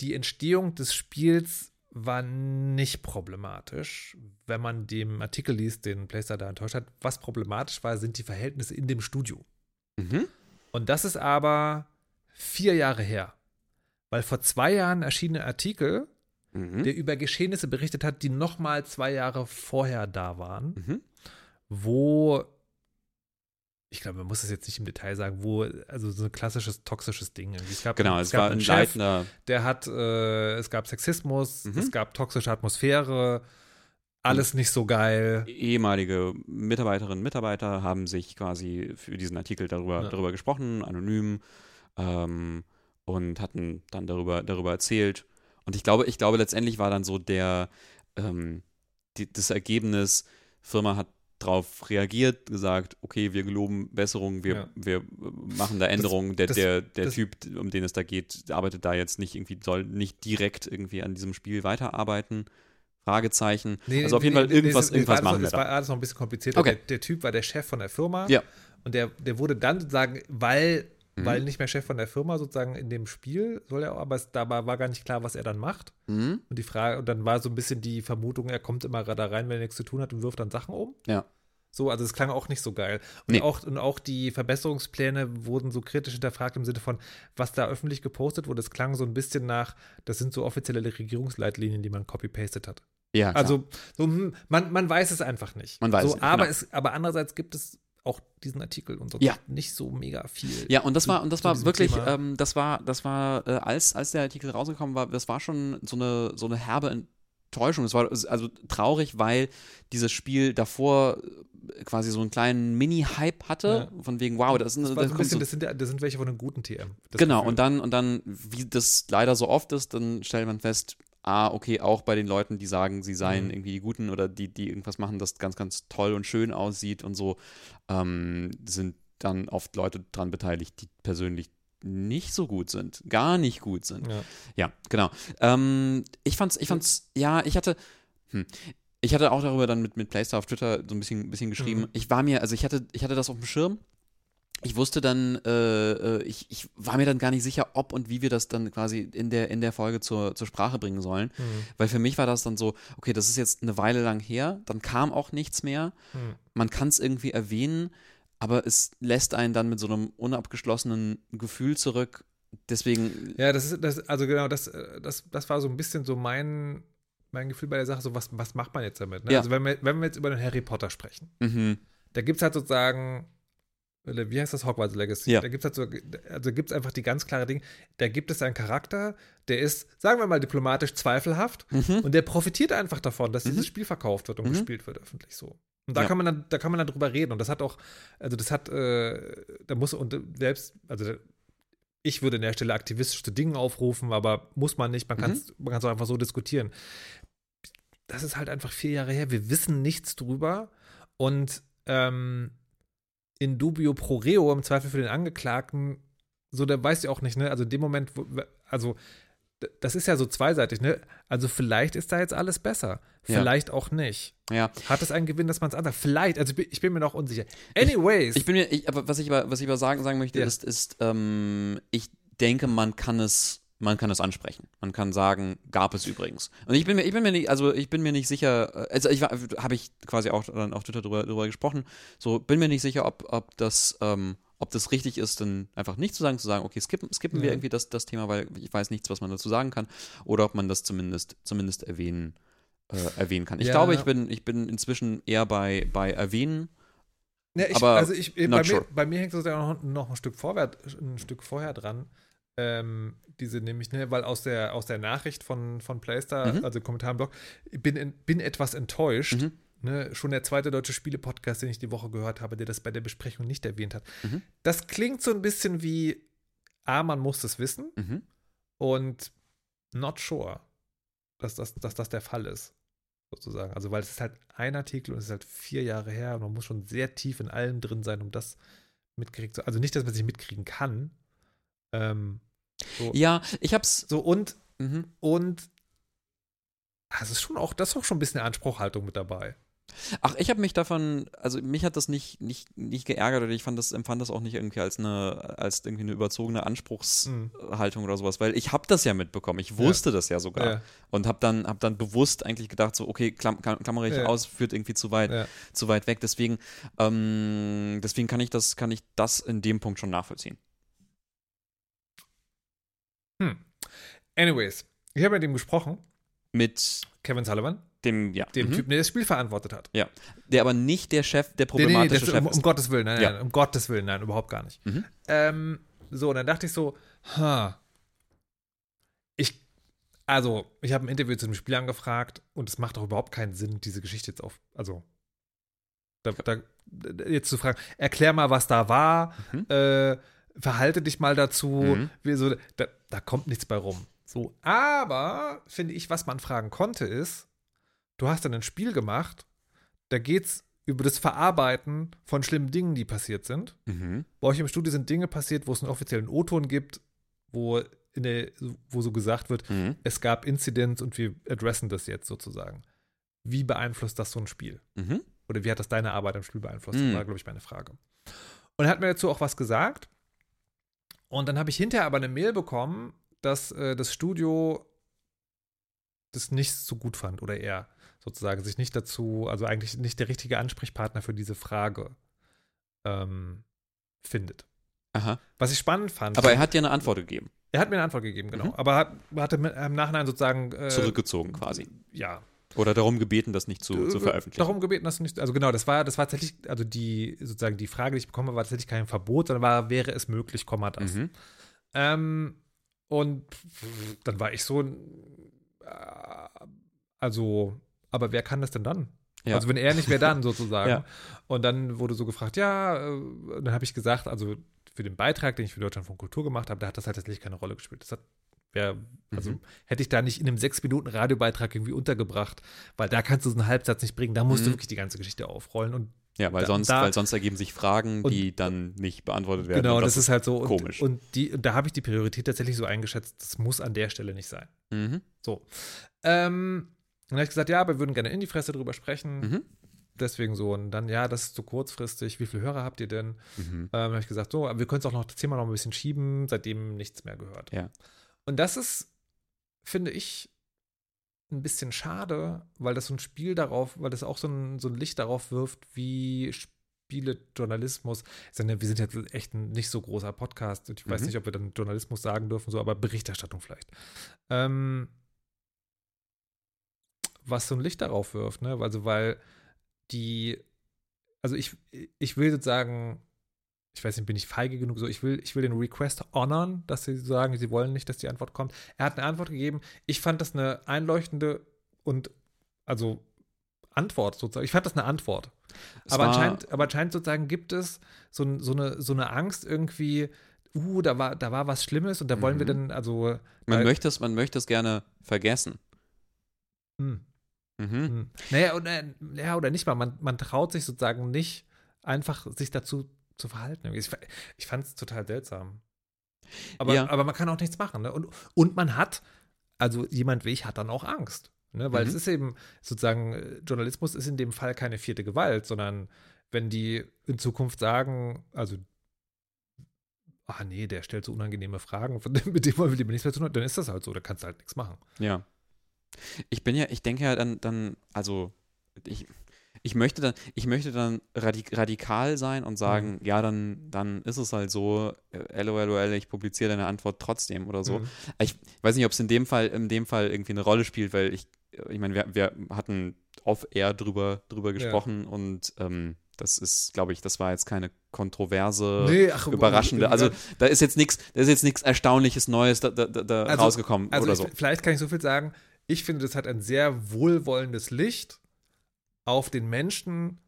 A: die Entstehung des Spiels war nicht problematisch, wenn man dem Artikel liest, den Playstar da enttäuscht hat. Was problematisch war, sind die Verhältnisse in dem Studio.
B: Mhm.
A: Und das ist aber vier Jahre her. Weil vor zwei Jahren erschien ein Artikel,
B: Mhm.
A: der über Geschehnisse berichtet hat, die noch mal zwei Jahre vorher da waren,
B: Mhm.
A: wo, ich glaube, man muss es jetzt nicht im Detail sagen, wo, also so ein klassisches toxisches Ding. Es gab,
B: Genau,
A: es
B: es
A: gab
B: war ein
A: einen Chef,
B: leitender.
A: der hat, äh, es gab Sexismus,
B: Mhm.
A: es gab toxische Atmosphäre, alles nicht so geil.
B: ehemalige Mitarbeiterinnen und Mitarbeiter haben sich quasi für diesen Artikel darüber,
A: Ja.
B: darüber gesprochen, anonym, ähm, und hatten dann darüber, darüber erzählt. Und ich glaube, ich glaube, letztendlich war dann so der, ähm, die, das Ergebnis, Firma hat darauf reagiert, gesagt, okay, wir geloben Besserung, wir,
A: Ja.
B: wir machen da Änderungen. der
A: das-
B: der, der
A: das-
B: Typ, um den es da geht, arbeitet da jetzt nicht irgendwie, soll nicht direkt irgendwie an diesem Spiel weiterarbeiten. Fragezeichen.
A: Nee,
B: also auf jeden
A: nee,
B: Fall
A: nee,
B: irgendwas,
A: es
B: irgendwas machen
A: alles,
B: wir
A: Es
B: da.
A: war alles noch ein bisschen komplizierter.
B: Okay.
A: Der, der Typ war der Chef von der Firma.
B: Ja.
A: Und der, der wurde dann sozusagen, weil,
B: Mhm.
A: weil nicht mehr Chef von der Firma sozusagen in dem Spiel soll er, aber es, dabei war gar nicht klar, was er dann macht.
B: Mhm.
A: Und die Frage, und dann war so ein bisschen die Vermutung, er kommt immer da rein, wenn er nichts zu tun hat und wirft dann Sachen um.
B: Ja.
A: So, also es klang auch nicht so geil. Und,
B: Nee.
A: auch, und auch die Verbesserungspläne wurden so kritisch hinterfragt im Sinne von, was da öffentlich gepostet wurde. Es klang so ein bisschen nach, das sind so offizielle Regierungsleitlinien, die man copy-pasted hat.
B: Ja, klar.
A: Also so, hm, man, man weiß es einfach nicht.
B: Man weiß
A: so,
B: es nicht,
A: aber,
B: genau.
A: es, aber andererseits gibt es auch diesen Artikel und so
B: Ja.
A: nicht so mega viel.
B: Ja, und das war, und das war wirklich, ähm, das war, das war, äh, als, als der Artikel rausgekommen war, das war schon so eine, so eine herbe Enttäuschung. Es war also traurig, weil dieses Spiel davor äh, quasi so einen kleinen Mini-Hype hatte, von wegen, wow, das, ist
A: das,
B: das
A: ein bisschen,
B: so,
A: das, sind, ja- das sind welche von einem guten TM.
B: Genau,
A: Gefühl.
B: und dann, und dann, wie das leider so oft ist, dann stellt man fest, ah, okay, auch bei den Leuten, die sagen, sie seien
A: Mhm.
B: irgendwie die Guten oder die, die irgendwas machen, das ganz, ganz toll und schön aussieht und so, ähm, sind dann oft Leute dran beteiligt, die persönlich nicht so gut sind, gar nicht gut sind.
A: Ja.
B: Ja, genau. Ähm, ich fand's, ich fand's, ja, ich hatte, hm, ich hatte auch darüber dann mit, mit Playstar auf Twitter so ein bisschen, bisschen geschrieben.
A: Mhm.
B: Ich war mir, also ich hatte, ich hatte das auf dem Schirm. Ich wusste dann, äh, äh, ich, ich war mir dann gar nicht sicher, ob und wie wir das dann quasi in der, in der Folge zur, zur Sprache bringen sollen.
A: Hm,
B: Weil für mich war das dann so, okay, das ist jetzt eine Weile lang her, dann kam auch nichts mehr.
A: hm.
B: Man kann es irgendwie erwähnen, aber es lässt einen dann mit so einem unabgeschlossenen Gefühl zurück. Deswegen,
A: Ja, das ist, das, also genau, das, äh, das, das war so ein bisschen so mein, mein Gefühl bei der Sache, so was, was macht man jetzt damit? Ne?
B: Ja.
A: Also wenn wir, wenn wir jetzt über den Harry Potter sprechen,
B: mhm,
A: da gibt es halt sozusagen, wie heißt das Hogwarts Legacy?
B: Ja.
A: Da gibt es halt so, also gibt es einfach die ganz klare Dinge, da gibt es einen Charakter, der ist, sagen wir mal, diplomatisch zweifelhaft
B: mhm,
A: und der profitiert einfach davon, dass
B: Mhm.
A: dieses Spiel verkauft wird und
B: Mhm.
A: gespielt wird öffentlich so. Und da
B: Ja.
A: kann man dann, da kann man dann drüber reden. Und das hat auch, also das hat, äh, da muss und selbst, also ich würde an der Stelle aktivistisch zu Dingen aufrufen, aber muss man nicht. Man kann es man kann's auch einfach so diskutieren. Das ist halt einfach vier Jahre her. Wir wissen nichts drüber. Und ähm, in dubio pro reo, im Zweifel für den Angeklagten, so, der weiß ja auch nicht, ne? Also in dem Moment, wo, also das ist ja so zweiseitig, ne? Also vielleicht ist da jetzt alles besser.
B: Ja.
A: Vielleicht auch nicht.
B: ja.
A: Hat es einen Gewinn, dass man es anders? Vielleicht, also ich bin, ich mir noch unsicher. Anyways.
B: Ich bin mir, ich, aber was ich aber, was ich aber sagen, sagen möchte,
A: Ja.
B: ist, ist ähm, ich denke, man kann es, man kann es ansprechen. Man kann sagen, gab es übrigens. Und ich bin mir, ich bin mir nicht, also ich bin mir nicht sicher, äh, also ich habe ich quasi auch dann auf Twitter drüber, drüber gesprochen. So bin mir nicht sicher, ob, ob das, ähm, ob das richtig ist, dann einfach nicht zu sagen, zu sagen, okay, skippen, skippen wir
A: Ja.
B: irgendwie das, das Thema, weil ich weiß nichts, was man dazu sagen kann, oder ob man das zumindest, zumindest erwähnen, äh, erwähnen kann. Ich
A: Ja.
B: glaube, ich bin, ich bin inzwischen eher bei, bei erwähnen
A: Ja, ich,
B: aber
A: also ich, bei,
B: not
A: mir,
B: sure.
A: bei mir hängt sozusagen noch, noch ein Stück vorwärts, ein Stück vorher dran. Ähm, diese nämlich, ne, weil aus der, aus der Nachricht von, von Playstar,
B: Mhm.
A: also Kommentarblog, bin, in, bin etwas enttäuscht.
B: Mhm.
A: Ne, schon der zweite deutsche Spiele-Podcast, den ich die Woche gehört habe, der das bei der Besprechung nicht erwähnt hat.
B: Mhm.
A: Das klingt so ein bisschen wie, A, man muss es wissen
B: Mhm.
A: und not sure, dass das, dass das der Fall ist. Sozusagen. Also, weil es ist halt ein Artikel und es ist halt vier Jahre her und man muss schon sehr tief in allem drin sein, um das mitkriegt zu. Also nicht, dass man sich mitkriegen kann. Ähm, so,
B: Ja, ich hab's.
A: so und,
B: Mhm.
A: und ah, es ist schon auch, das ist auch schon ein bisschen Anspruchhaltung mit dabei.
B: Ach, ich habe mich davon, also mich hat das nicht, nicht, nicht geärgert oder ich fand das, empfand das auch nicht irgendwie als eine, als irgendwie eine überzogene Anspruchshaltung oder sowas, weil ich habe das ja mitbekommen, ich wusste das ja sogar
A: Ja.
B: und habe dann, hab dann bewusst eigentlich gedacht, so, okay, klam, klam, klammere ich
A: Ja.
B: aus, führt irgendwie zu weit,
A: Ja.
B: zu weit weg, deswegen, ähm, deswegen kann ich das, kann ich das in dem Punkt schon nachvollziehen.
A: Hm. Anyways, ich habe mit ihm gesprochen,
B: Mit
A: Kevin Sullivan,
B: dem, ja,
A: dem
B: mhm.
A: Typen, der das Spiel verantwortet hat.
B: ja, der aber nicht der Chef, der
A: Nee, nee, nee,
B: problematische
A: das,
B: Chef
A: um,
B: ist.
A: um Gottes Willen, nein,
B: Ja.
A: nein, um Gottes Willen, nein, überhaupt gar nicht.
B: Mhm.
A: Ähm, so, und dann dachte ich so, ha, ich, also, ich habe ein Interview zu dem Spiel angefragt und es macht doch überhaupt keinen Sinn, diese Geschichte jetzt auf, also, da, da, jetzt zu fragen, erklär mal, was da war,
B: Mhm.
A: äh, verhalte dich mal dazu,
B: Mhm.
A: wie so, da, da kommt nichts bei rum. So, aber, finde ich, was man fragen konnte, ist, du hast dann ein Spiel gemacht, da geht's über das Verarbeiten von schlimmen Dingen, die passiert sind.
B: Mhm.
A: Bei euch im Studio sind Dinge passiert, wo es einen offiziellen O-Ton gibt, wo, in der, wo so gesagt wird,
B: Mhm.
A: es gab Incidents und wir adressen das jetzt sozusagen. Wie beeinflusst das so ein Spiel?
B: Mhm.
A: Oder wie hat das deine Arbeit am Spiel beeinflusst?
B: Mhm.
A: Das war, glaube ich, meine Frage. Und er hat mir dazu auch was gesagt. Und dann habe ich hinterher aber eine Mail bekommen, dass äh, das Studio das nicht so gut fand oder er sozusagen sich nicht dazu, also eigentlich nicht der richtige Ansprechpartner für diese Frage ähm, findet.
B: Aha.
A: Was ich spannend fand.
B: Aber er hat dir eine Antwort gegeben.
A: er hat mir eine Antwort gegeben, genau.
B: Mhm.
A: Aber hat, hatte mit- im Nachhinein sozusagen äh,
B: Zurückgezogen quasi.
A: Ja,
B: Oder darum gebeten, das nicht zu, zu
A: äh,
B: veröffentlichen.
A: Darum gebeten, dass du nicht, also genau, das war, das war tatsächlich, also die, sozusagen die Frage, die ich bekomme, war tatsächlich kein Verbot, sondern war, wäre es möglich, Komma das.
B: Mhm.
A: Ähm, und dann war ich so, äh, also, aber wer kann das denn dann?
B: Ja.
A: Also wenn er nicht, wer dann sozusagen?
B: Ja.
A: Und dann wurde so gefragt, ja, äh, dann habe ich gesagt, also für den Beitrag, den ich für Deutschland von Kultur gemacht habe, da hat das halt tatsächlich keine Rolle gespielt. Das hat, wär, also
B: Mhm.
A: hätte ich da nicht in einem sechs Minuten Radiobeitrag irgendwie untergebracht, weil da kannst du so einen Halbsatz nicht bringen, da musst du
B: Mhm.
A: wirklich die ganze Geschichte aufrollen und
B: Ja, weil
A: Da-
B: sonst,
A: da-
B: weil sonst ergeben sich Fragen,
A: Und-
B: die dann nicht beantwortet werden.
A: genau,
B: Und
A: das, ist halt so und,
B: komisch.
A: und die und da habe ich die Priorität tatsächlich so eingeschätzt, das muss an der Stelle nicht sein.
B: Mhm.
A: So. Ähm, dann habe ich gesagt, ja, wir würden gerne in die Fresse drüber sprechen.
B: Mhm.
A: Deswegen so. Und dann, ja, das ist zu kurzfristig. Wie viele Hörer habt ihr denn?
B: Mhm.
A: Ähm, habe ich gesagt, so, aber wir können es auch noch das Thema noch ein bisschen schieben, seitdem nichts mehr gehört.
B: Ja.
A: Und das ist, finde ich, ein bisschen schade, weil das so ein Spiel darauf, weil das auch so ein, so ein Licht darauf wirft, wie Spielejournalismus. ist ja eine- Wir sind jetzt echt ein nicht so großer Podcast. Ich weiß
B: Mhm.
A: nicht, ob wir dann Journalismus sagen dürfen, so, aber Berichterstattung vielleicht. Ähm, was so ein Licht darauf wirft, ne? Also, weil die, also ich, ich will sozusagen, ich weiß nicht, bin ich feige genug, so ich will, ich will den Request honoren, dass sie sagen, sie wollen nicht, dass die Antwort kommt. Er hat eine Antwort gegeben. Ich fand das eine einleuchtende und also Antwort sozusagen. Ich fand das eine Antwort.
B: Es
A: Aber anscheinend, aber anscheinend sozusagen gibt es so, so, eine, so eine Angst irgendwie, uh, da war, da war was Schlimmes und da wollen wir
B: Mhm.
A: dann, also
B: Man, möchte es, man möchte es gerne vergessen.
A: hm,
B: Mhm.
A: hm. Naja, oder, ja, oder nicht mal. Man, man traut sich sozusagen nicht, einfach sich dazu zu verhalten. Ich, ich fand es total seltsam. Aber,
B: Ja.
A: aber man kann auch nichts machen. Ne? Und, und man hat, also jemand wie ich hat dann auch Angst. Ne? Weil
B: Mhm.
A: es ist eben sozusagen, äh, Journalismus ist in dem Fall keine vierte Gewalt, sondern wenn die in Zukunft sagen, also ah nee, der stellt so unangenehme Fragen, von dem, mit dem wollen wir lieber nichts mehr zu tun, dann ist das halt so, da kannst du halt nichts machen.
B: Ja. Ich bin ja, ich denke ja dann, dann also ich, ich möchte dann, ich möchte dann radik radikal sein und sagen,
A: Mhm.
B: ja, dann, dann ist es halt so, äh, LOLOL, ich publiziere deine Antwort trotzdem oder so.
A: Mhm.
B: Ich weiß nicht, ob es in dem Fall, in dem Fall irgendwie eine Rolle spielt, weil ich, ich meine, wir, wir hatten off-air drüber, drüber gesprochen und ähm, Das ist, glaube ich, das war jetzt keine kontroverse,
A: Nee, ach,
B: überraschende. Also da ist jetzt nichts, da ist jetzt nichts Erstaunliches Neues da, da, da
A: Also-
B: rausgekommen
A: Also
B: oder
A: ich,
B: so.
A: vielleicht kann ich so viel sagen. Ich finde, das hat ein sehr wohlwollendes Licht auf den Menschen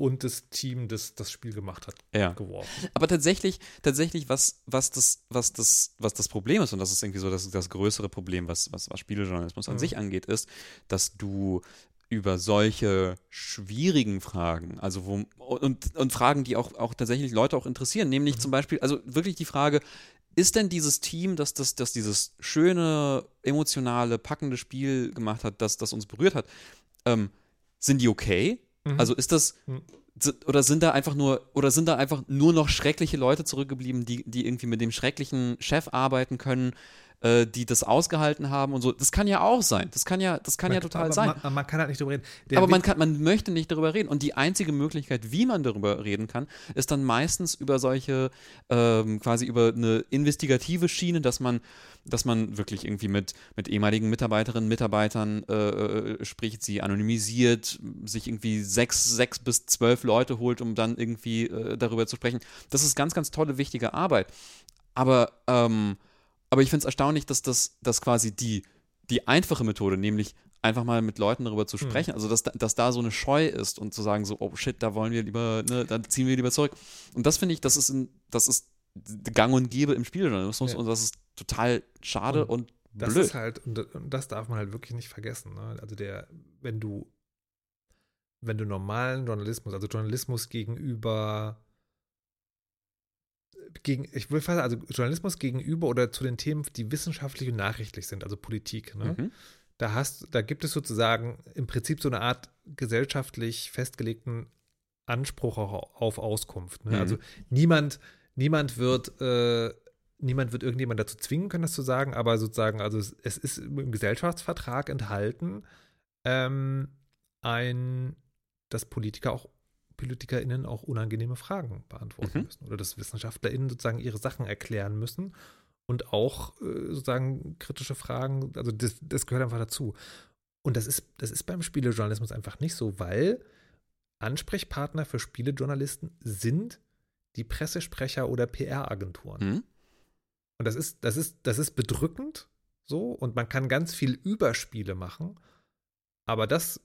A: und das Team, das das Spiel gemacht hat,
B: Ja.
A: geworfen.
B: Aber tatsächlich, tatsächlich, was, was, das, was, das, was das Problem ist, und das ist irgendwie so das, das größere Problem, was, was, was Spielejournalismus an
A: Mhm.
B: sich angeht, ist, dass du über solche schwierigen Fragen, also wo, und, und Fragen, die auch, auch tatsächlich Leute auch interessieren, nämlich
A: Mhm.
B: zum Beispiel, also wirklich die Frage, ist denn dieses Team, das, das, das dieses schöne, emotionale, packende Spiel gemacht hat, das, das uns berührt hat, ähm, sind die okay?
A: Mhm.
B: Also ist das,
A: Mhm.
B: oder sind da einfach nur, oder sind da einfach nur noch schreckliche Leute zurückgeblieben, die, die irgendwie mit dem schrecklichen Chef arbeiten können, äh, die das ausgehalten haben und so? Das kann ja auch sein. Das kann ja, das kann ja total sein.
A: Man, man kann halt nicht drüber reden. Der
B: Aber man, kann, man möchte nicht darüber reden. Und die einzige Möglichkeit, wie man darüber reden kann, ist dann meistens über solche, ähm, quasi über eine investigative Schiene, dass man, dass man wirklich irgendwie mit, mit ehemaligen Mitarbeiterinnen, Mitarbeitern äh, äh, spricht, sie anonymisiert, sich irgendwie sechs, sechs bis zwölf Leute holt, um dann irgendwie äh, darüber zu sprechen. Das ist ganz, ganz tolle, wichtige Arbeit. Aber, ähm, aber ich finde es erstaunlich, dass das dass quasi die, die einfache Methode, nämlich einfach mal mit Leuten darüber zu
A: Hm.
B: sprechen, also dass, da- dass da so eine Scheu ist und zu sagen so, oh shit, da wollen wir lieber, ne, da ziehen wir lieber zurück. Und das finde ich, das ist, ein, das ist gang und gäbe im Spieljournalismus
A: Ja.
B: und das ist total schade und,
A: Das
B: blöd.
A: ist halt, und, und das darf man halt wirklich nicht vergessen. Ne? Also der, wenn du, wenn du normalen Journalismus, also Journalismus gegenüber, gegen, ich will fast, also Journalismus gegenüber oder zu den Themen, die wissenschaftlich und nachrichtlich sind, also Politik, ne?
B: Mhm.
A: da hast, da gibt es sozusagen im Prinzip so eine Art gesellschaftlich festgelegten Anspruch auch auf Auskunft. Ne?
B: Mhm.
A: Also niemand, niemand wird, äh, niemand wird irgendjemand dazu zwingen können, das zu sagen, aber sozusagen, also es, es ist im Gesellschaftsvertrag enthalten, ähm, ein, dass Politiker auch PolitikerInnen auch unangenehme Fragen beantworten
B: Mhm.
A: müssen oder dass WissenschaftlerInnen sozusagen ihre Sachen erklären müssen und auch äh, sozusagen kritische Fragen, also das, das gehört einfach dazu. Und das ist, das ist beim Spielejournalismus einfach nicht so, weil Ansprechpartner für Spielejournalisten sind die Pressesprecher oder PR-Agenturen.
B: Mhm.
A: Und das ist, das ist, das ist bedrückend so und man kann ganz viel über Spiele machen, aber das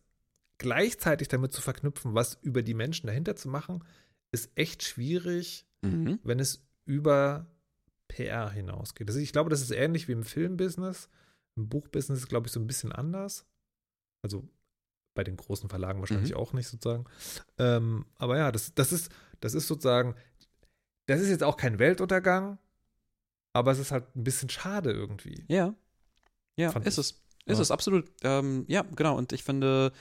A: gleichzeitig damit zu verknüpfen, was über die Menschen dahinter zu machen, ist echt schwierig,
B: Mhm.
A: wenn es über PR hinausgeht. Also ich glaube, das ist ähnlich wie im Filmbusiness. Im Buchbusiness ist, glaube ich, so ein bisschen anders. Also bei den großen Verlagen wahrscheinlich
B: Mhm.
A: auch nicht sozusagen. Ähm, aber ja, das, das, ist, das ist sozusagen, das ist jetzt auch kein Weltuntergang, aber es ist halt ein bisschen schade irgendwie.
B: Ja. Ja,
A: Fand
B: ist
A: ich.
B: es. Ist
A: Ja.
B: es, absolut. Ähm, ja, genau. Und ich finde,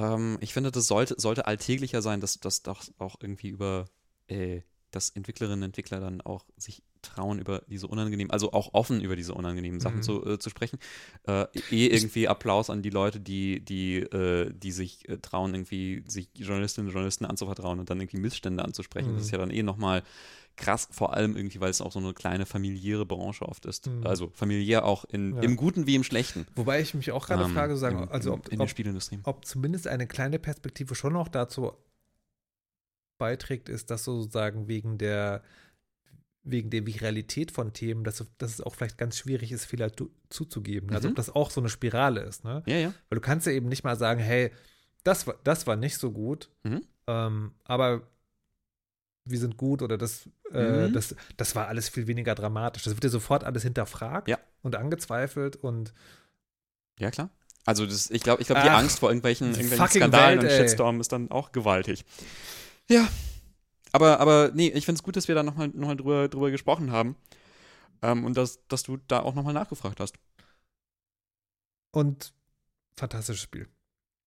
B: ähm, ich finde, das sollte, sollte alltäglicher sein, dass das doch auch irgendwie über, äh, dass Entwicklerinnen und Entwickler dann auch sich trauen, über diese unangenehmen, also auch offen über diese unangenehmen Sachen
A: Mhm.
B: zu, äh, zu sprechen. Äh, eh irgendwie Applaus an die Leute, die, die, äh, die sich äh, trauen, irgendwie sich Journalistinnen und Journalisten anzuvertrauen und dann irgendwie Missstände anzusprechen.
A: Mhm.
B: Das ist ja dann eh nochmal krass, vor allem irgendwie, weil es auch so eine kleine familiäre Branche oft ist.
A: Mhm.
B: Also familiär auch in,
A: Ja.
B: im Guten wie im Schlechten.
A: Wobei ich mich auch gerade
B: Ähm,
A: frage, sagen,
B: im,
A: also ob,
B: in der
A: ob,
B: Spielindustrie.
A: ob zumindest eine kleine Perspektive schon noch dazu beiträgt, ist, dass sozusagen wegen der wegen der Viralität von Themen, dass, dass es auch vielleicht ganz schwierig ist, Fehler tu- zuzugeben. Also
B: Mhm.
A: ob das auch so eine Spirale ist, ne?
B: Ja, ja.
A: Weil du kannst ja eben nicht mal sagen, hey, das war, das war nicht so gut,
B: Mhm.
A: ähm, aber wir sind gut oder das, äh,
B: Mhm.
A: das, das war alles viel weniger dramatisch. Das wird ja sofort alles hinterfragt
B: Ja.
A: und angezweifelt und
B: Ja, klar. Also das, ich glaube, ich glaub, die
A: Ach,
B: Angst vor irgendwelchen, irgendwelchen Skandalen
A: Welt,
B: und. Shitstorm ist dann auch gewaltig. Ja. Aber, aber nee, ich finde es gut, dass wir da nochmal noch mal drüber, drüber gesprochen haben. Ähm, und dass, dass du da auch nochmal nachgefragt hast.
A: Und fantastisches Spiel.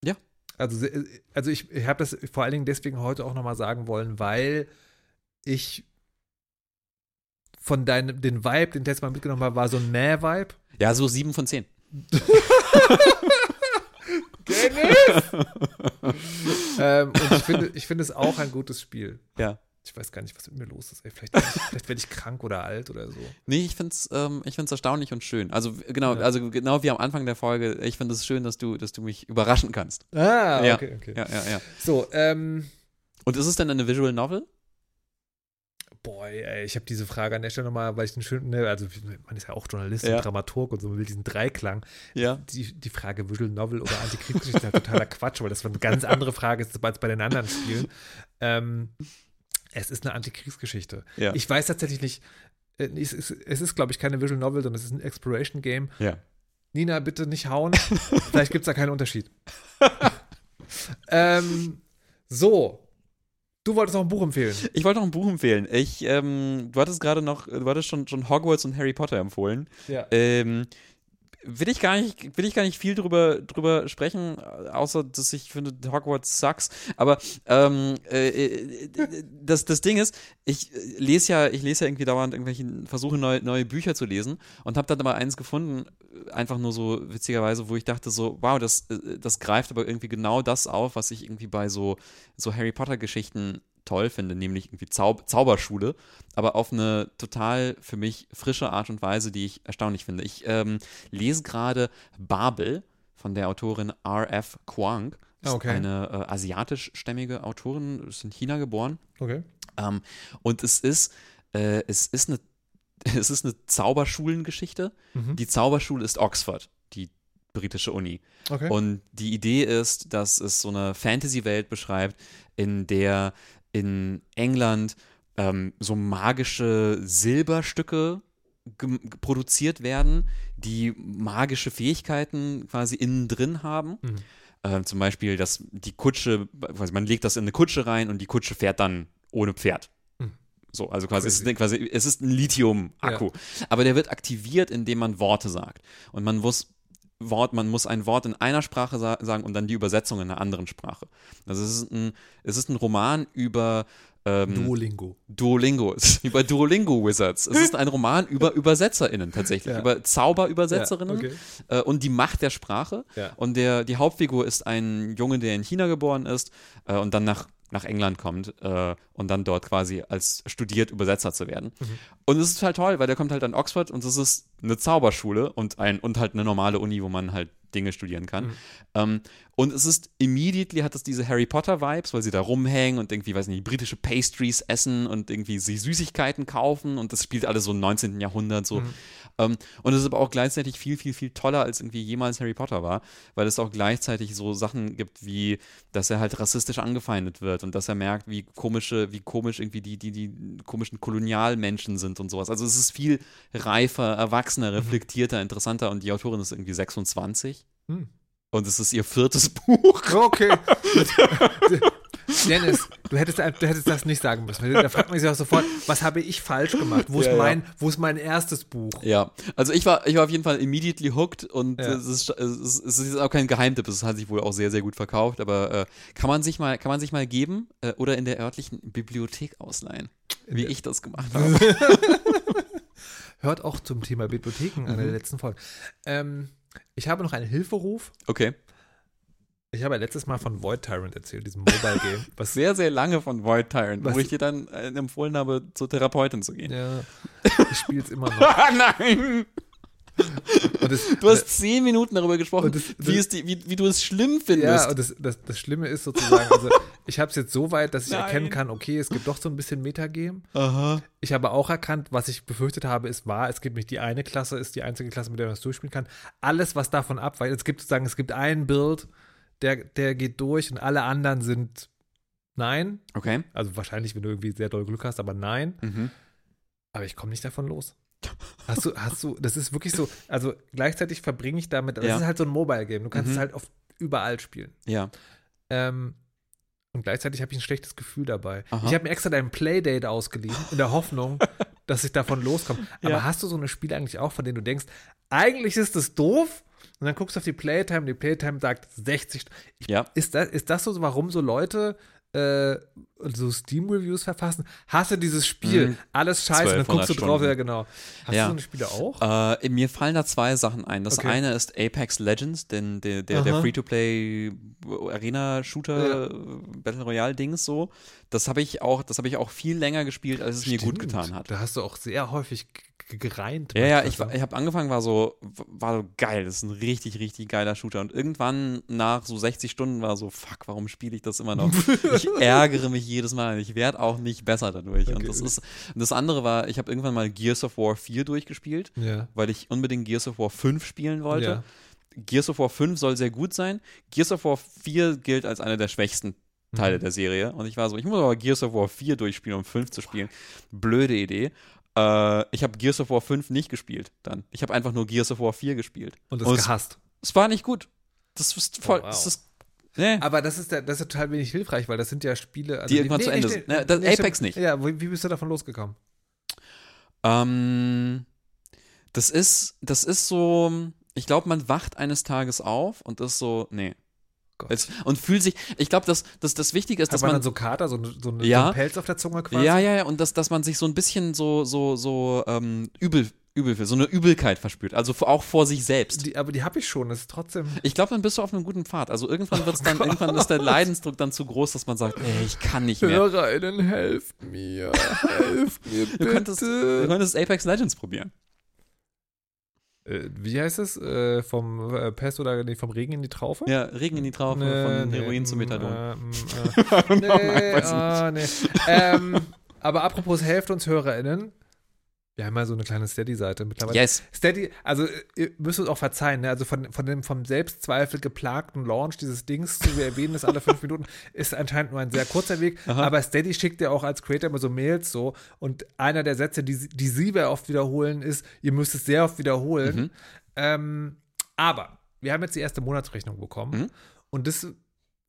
B: Ja.
A: Also, se- also ich, ich habe das vor allen Dingen deswegen heute auch nochmal sagen wollen, weil ich von deinem, den Vibe, den ich letztes Mal mitgenommen habe, war so ein Mäh-Vibe.
B: Ja, so sieben von zehn.
A: ähm, und ich finde, ich finde es auch ein gutes Spiel.
B: Ja.
A: Ich weiß gar nicht, was mit mir los ist. Ey. Vielleicht, ich- vielleicht werde ich krank oder alt oder so.
B: Nee, ich find's, ähm, ich find's erstaunlich und schön. Also genau,
A: Ja.
B: also genau wie am Anfang der Folge, ich finde es schön, dass du, dass du mich überraschen kannst.
A: Ah,
B: Ja.
A: okay, okay.
B: Ja, ja, ja.
A: So, ähm,
B: Und ist es denn eine Visual Novel?
A: Boy, ey, ich habe diese Frage an der Stelle nochmal, weil ich den schönen, ne, also man ist ja auch Journalist
B: Ja.
A: und Dramaturg und so, man will diesen Dreiklang.
B: Ja.
A: Die, die Frage Visual Novel oder Antikriegsgeschichte ist halt totaler Quatsch, weil das eine ganz andere Frage ist als bei den anderen Spielen. Ähm, es ist eine Antikriegsgeschichte.
B: Ja.
A: Ich weiß tatsächlich nicht, äh, es ist, es ist glaube ich, keine Visual Novel, sondern es ist ein Exploration Game.
B: Ja.
A: Nina, bitte nicht hauen. Vielleicht gibt es da keinen Unterschied. ähm, so. Du wolltest noch ein Buch empfehlen.
B: Ich wollte noch ein Buch empfehlen. Ich, ähm, du hattest gerade noch, du hattest schon, schon Hogwarts und Harry Potter empfohlen.
A: Ja.
B: Ähm, will ich gar nicht, will ich gar nicht viel drüber, drüber sprechen, außer dass ich finde, Hogwarts sucks. Aber ähm, äh, äh, das, das Ding ist, ich äh, lese ja, ich lese ja irgendwie dauernd irgendwelche, versuche neue, neue Bücher zu lesen und habe dann aber eins gefunden, einfach nur so witzigerweise, wo ich dachte so, wow, das, äh, das greift aber irgendwie genau das auf, was ich irgendwie bei so, so Harry Potter Geschichten toll finde, nämlich irgendwie Zau Zauberschule, aber auf eine total für mich frische Art und Weise, die ich erstaunlich finde. Ich ähm, lese gerade Babel von der Autorin R.F. Kuang.
A: Ah, okay.
B: ist eine äh, asiatischstämmige Autorin, ist in China geboren.
A: Okay.
B: Ähm, und es ist, äh, es ist eine, es ist eine Zauberschulengeschichte.
A: Mhm.
B: Die Zauberschule ist Oxford, die britische Uni.
A: Okay.
B: Und die Idee ist, dass es so eine Fantasy-Welt beschreibt, in der in England ähm, so magische Silberstücke produziert werden, die magische Fähigkeiten quasi innen drin haben.
A: Mhm.
B: Ähm, zum Beispiel, dass die Kutsche, quasi man legt das in eine Kutsche rein und die Kutsche fährt dann ohne Pferd.
A: Mhm.
B: So, also quasi es, ist, quasi, es ist ein Lithium-Akku. Aber der wird aktiviert, indem man Worte sagt. Und man muss Wort, man muss ein Wort in einer Sprache sa sagen und dann die Übersetzung in einer anderen Sprache. Also es ist ein, es ist ein Roman über ähm,
A: Duolingo.
B: Duolingo, bei Duolingo Wizards. Es ist ein Roman über ÜbersetzerInnen tatsächlich,
A: Ja.
B: über Zauberübersetzerinnen
A: Ja, okay.
B: äh, und die Macht der Sprache.
A: Ja.
B: Und der, die Hauptfigur ist ein Junge, der in China geboren ist äh, und dann nach, nach England kommt äh, und dann dort quasi als studiert Übersetzer zu werden.
A: Mhm.
B: Und es ist total toll, weil der kommt halt an Oxford und es ist eine Zauberschule und, ein, und halt eine normale Uni, wo man halt Dinge studieren kann.
A: Mhm.
B: Ähm, und es ist immediately hat es diese Harry Potter Vibes, weil sie da rumhängen und irgendwie, weiß nicht, britische Pastries essen und irgendwie sie Süßigkeiten kaufen und das spielt alles so im 19. Jahrhundert so. Ähm, und es ist aber auch gleichzeitig viel, viel, viel toller, als irgendwie jemals Harry Potter war, weil es auch gleichzeitig so Sachen gibt, wie, dass er halt rassistisch angefeindet wird und dass er merkt, wie komische, wie komisch irgendwie die, die, die komischen Kolonialmenschen sind und sowas. Also es ist viel reifer, erwachsener, reflektierter, interessanter und die Autorin ist irgendwie 26
A: Hm.
B: und es ist ihr viertes Buch.
A: Okay. Dennis, du hättest, du hättest das nicht sagen müssen. Da fragt man sich auch sofort, was habe ich falsch gemacht? Wo ist,
B: Ja, ja.
A: mein, wo ist mein erstes Buch?
B: Ja, also ich war, ich war auf jeden Fall immediately hooked und
A: Ja.
B: es, ist, es, ist, es ist auch kein Geheimtipp, es hat sich wohl auch sehr, sehr gut verkauft, aber äh, kann man sich mal, kann man sich mal geben äh, oder in der örtlichen Bibliothek ausleihen, wie ich das gemacht habe.
A: Hört auch zum Thema Bibliotheken einer der letzten Folgen. Ähm, ich habe noch einen Hilferuf.
B: Okay.
A: Ich habe ja letztes Mal von Void Tyrant erzählt, diesem Mobile Game. Was
B: Sehr, sehr lange von Void Tyrant,
A: Was-
B: wo ich dir dann äh, empfohlen habe, zur Therapeutin zu gehen.
A: ja, ich spiele es immer noch.
B: Ah, nein!
A: Das,
B: Du hast zehn Minuten darüber gesprochen,
A: Und das-
B: wie, es die, wie, wie du es schlimm findest.
A: Ja, und das, das, das Schlimme ist sozusagen, also ich habe es jetzt so weit, dass ich
B: Nein.
A: erkennen kann, okay, es gibt doch so ein bisschen Metagame.
B: Aha.
A: Ich habe auch erkannt, was ich befürchtet habe, ist wahr. Es gibt nicht die eine Klasse, ist die einzige Klasse, mit der man es durchspielen kann. Alles, was davon abweicht, es gibt sozusagen, es gibt einen Build, der, der geht durch und alle anderen sind nein.
B: Okay.
A: Also wahrscheinlich, wenn du irgendwie sehr doll Glück hast, aber nein.
B: Mhm.
A: Aber ich komme nicht davon los. Hast du, hast du, das ist wirklich so, also gleichzeitig verbringe ich damit, das
B: Ja.
A: ist halt so ein Mobile-Game. Du kannst
B: Mhm.
A: es halt auf überall spielen.
B: Ja.
A: Ähm, und gleichzeitig habe ich ein schlechtes Gefühl dabei.
B: Aha.
A: Ich habe mir extra dein Playdate ausgeliehen, in der Hoffnung, dass ich davon loskomme. Aber
B: Ja.
A: hast du so eine Spiele eigentlich auch, von denen du denkst, eigentlich ist das doof? Und dann guckst du auf die Playtime, die Playtime sagt 60. Ich,
B: Ja.
A: ist, das, ist das so, warum so Leute äh, so Steam-Reviews verfassen, hasse dieses Spiel,
B: Mhm.
A: alles scheiße, dann
B: 1200
A: guckst du drauf,
B: Stunden.
A: ja genau. Hast
B: Ja.
A: du so eine Spiele auch?
B: Äh, mir fallen da zwei Sachen ein. Das
A: Okay.
B: eine ist Apex Legends, denn der, der, der
A: Aha.
B: Free-to-Play Arena-Shooter Battle Royale-Dings so. Das habe ich auch, das habe ich auch viel länger gespielt, als es mir gut
A: Stimmt.
B: getan hat.
A: Da hast du auch sehr häufig gereint.
B: Ja, ja, ich, ich habe angefangen, war so, war so geil, das ist ein richtig, richtig geiler Shooter. Und irgendwann nach so 60 Stunden war so, fuck, warum spiele ich das immer noch? ich ärgere mich jedes Mal. Ich werde auch nicht besser dadurch. Und
A: Okay.
B: das ist, und das andere war, ich habe irgendwann mal Gears of War 4 durchgespielt,
A: ja.
B: weil ich unbedingt Gears of War 5 spielen wollte.
A: Ja.
B: Gears of War 5 soll sehr gut sein. Gears of War 4 gilt als einer der schwächsten Teile
A: Mhm.
B: der Serie. Und ich war so, ich muss aber Gears of War 4 durchspielen, um 5 zu spielen. Blöde Idee. Äh, ich habe Gears of War 5 nicht gespielt dann. Ich habe einfach nur Gears of War 4 gespielt.
A: Und das
B: Und es,
A: gehasst.
B: es war nicht gut. Das ist voll.
A: Oh, wow.
B: das ist, nee.
A: Aber das ist, der, das ist total wenig hilfreich, weil das sind ja Spiele, also
B: Die irgendwann zu Ende sind. Ne, das Apex nicht.
A: Ja, wie, wie bist du davon losgekommen?
B: Ähm, das ist, das ist so, ich glaube, man wacht eines Tages auf und ist so, nee. Jetzt, und fühlt sich, ich glaube, dass, dass das Wichtige ist,
A: Hat
B: dass
A: man
B: man,
A: dann so Kater, so, so, eine,
B: Ja.
A: so einen Pelz auf der Zunge quasi?
B: ja, ja, ja, und dass, dass man sich so ein bisschen so, so, so ähm, übel, übel fühlt, so eine Übelkeit verspürt, also auch vor sich selbst.
A: Die, aber die habe ich schon, das ist trotzdem.
B: Ich glaube, dann bist du auf einem guten Pfad. Also irgendwann wird's
A: Oh
B: dann, irgendwann ist der Leidensdruck dann zu groß, dass man sagt, ey, ich kann nicht mehr.
A: HörerInnen, helft mir, helft mir bitte.
B: Du könntest, du könntest Apex Legends probieren.
A: Äh, wie heißt es? Äh, vom äh, Pest oder nee, vom Regen in die Traufe?
B: Ja, Regen in die Traufe,
A: Nee,
B: von
A: nee,
B: Heroin zu
A: mm,
B: Methadon.
A: Äh, mm, äh, nee, ah, nee. Ähm, aber apropos, helft uns HörerInnen. Wir haben ja so eine kleine Steady-Seite mittlerweile.
B: Yes.
A: Steady, also ihr müsst uns auch verzeihen, ne? also von, von dem vom Selbstzweifel geplagten Launch dieses Dings zu wir erwähnen es alle fünf Minuten, ist anscheinend nur ein sehr kurzer Weg.
B: Aha.
A: Aber Steady schickt ja auch als Creator immer so Mails so und einer der Sätze, die, sie- die sie sehr oft wiederholen, ist, ihr müsst es sehr oft wiederholen.
B: Mhm.
A: Ähm, aber wir haben jetzt die erste Monatsrechnung bekommen
B: Mhm.
A: und das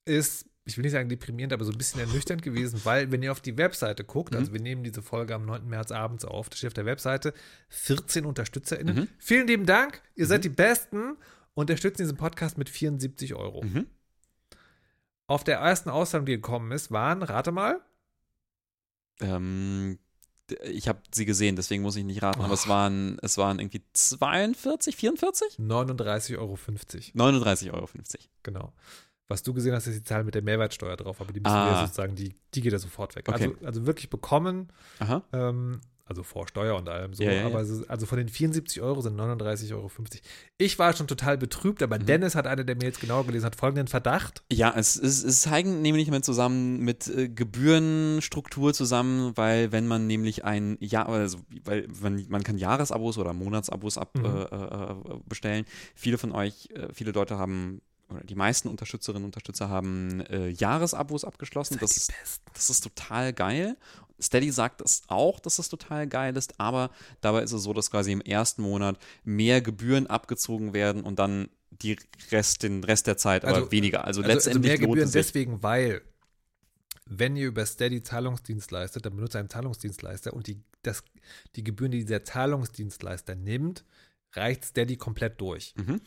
A: ist, ich will nicht sagen deprimierend, aber so ein bisschen ernüchternd gewesen, weil wenn ihr auf die Webseite guckt,
B: Mhm.
A: also wir nehmen diese Folge am 9. März abends auf, da steht auf der Webseite 14 UnterstützerInnen.
B: Mhm.
A: Vielen lieben Dank, ihr seid die Besten, unterstützen diesen Podcast mit 74 Euro.
B: Mhm.
A: Auf der ersten Auszahlung, die gekommen ist, waren, rate mal,
B: Ähm, ich habe sie gesehen, deswegen muss ich nicht raten, aber
A: Oh.
B: es waren, es waren irgendwie 42, 44?
A: 39,50 Euro.
B: 39,50 Euro.
A: Genau. Was du gesehen hast, ist die Zahl mit der Mehrwertsteuer drauf, aber die müssen
B: Ah.
A: wir sozusagen, die, die geht ja sofort weg.
B: Okay.
A: Also, also wirklich bekommen,
B: Aha.
A: ähm, also vor Steuer und allem so,
B: Ja, ja,
A: aber ist- also von den 74 Euro sind 39,50 Euro. Ich war schon total betrübt, aber
B: Mhm.
A: Dennis hat eine der Mails genauer gelesen, hat folgenden Verdacht.
B: Ja, es, es, es hängt nämlich mit zusammen mit äh, Gebührenstruktur zusammen, weil wenn man nämlich ein Jahr, also weil man, man kann Jahresabos oder Monatsabos ab,
A: Mhm.
B: äh, äh, bestellen. Viele von euch, äh, viele Leute haben oder die meisten Unterstützerinnen und Unterstützer haben äh, Jahresabos abgeschlossen. Das ist, das ist total geil. Steady sagt es auch, dass es total geil ist, aber dabei ist es so, dass quasi im ersten Monat mehr Gebühren abgezogen werden und dann die Rest, den Rest der Zeit aber
A: Also-
B: weniger. Also,
A: Also, also
B: letztendlich
A: mehr
B: lohnt
A: Gebühren deswegen, weil wenn ihr über Steady Zahlungsdienst leistet, dann benutzt ihr einen Zahlungsdienstleister und die, das, die Gebühren, die dieser Zahlungsdienstleister nimmt, reicht Steady komplett durch.
B: Mhm.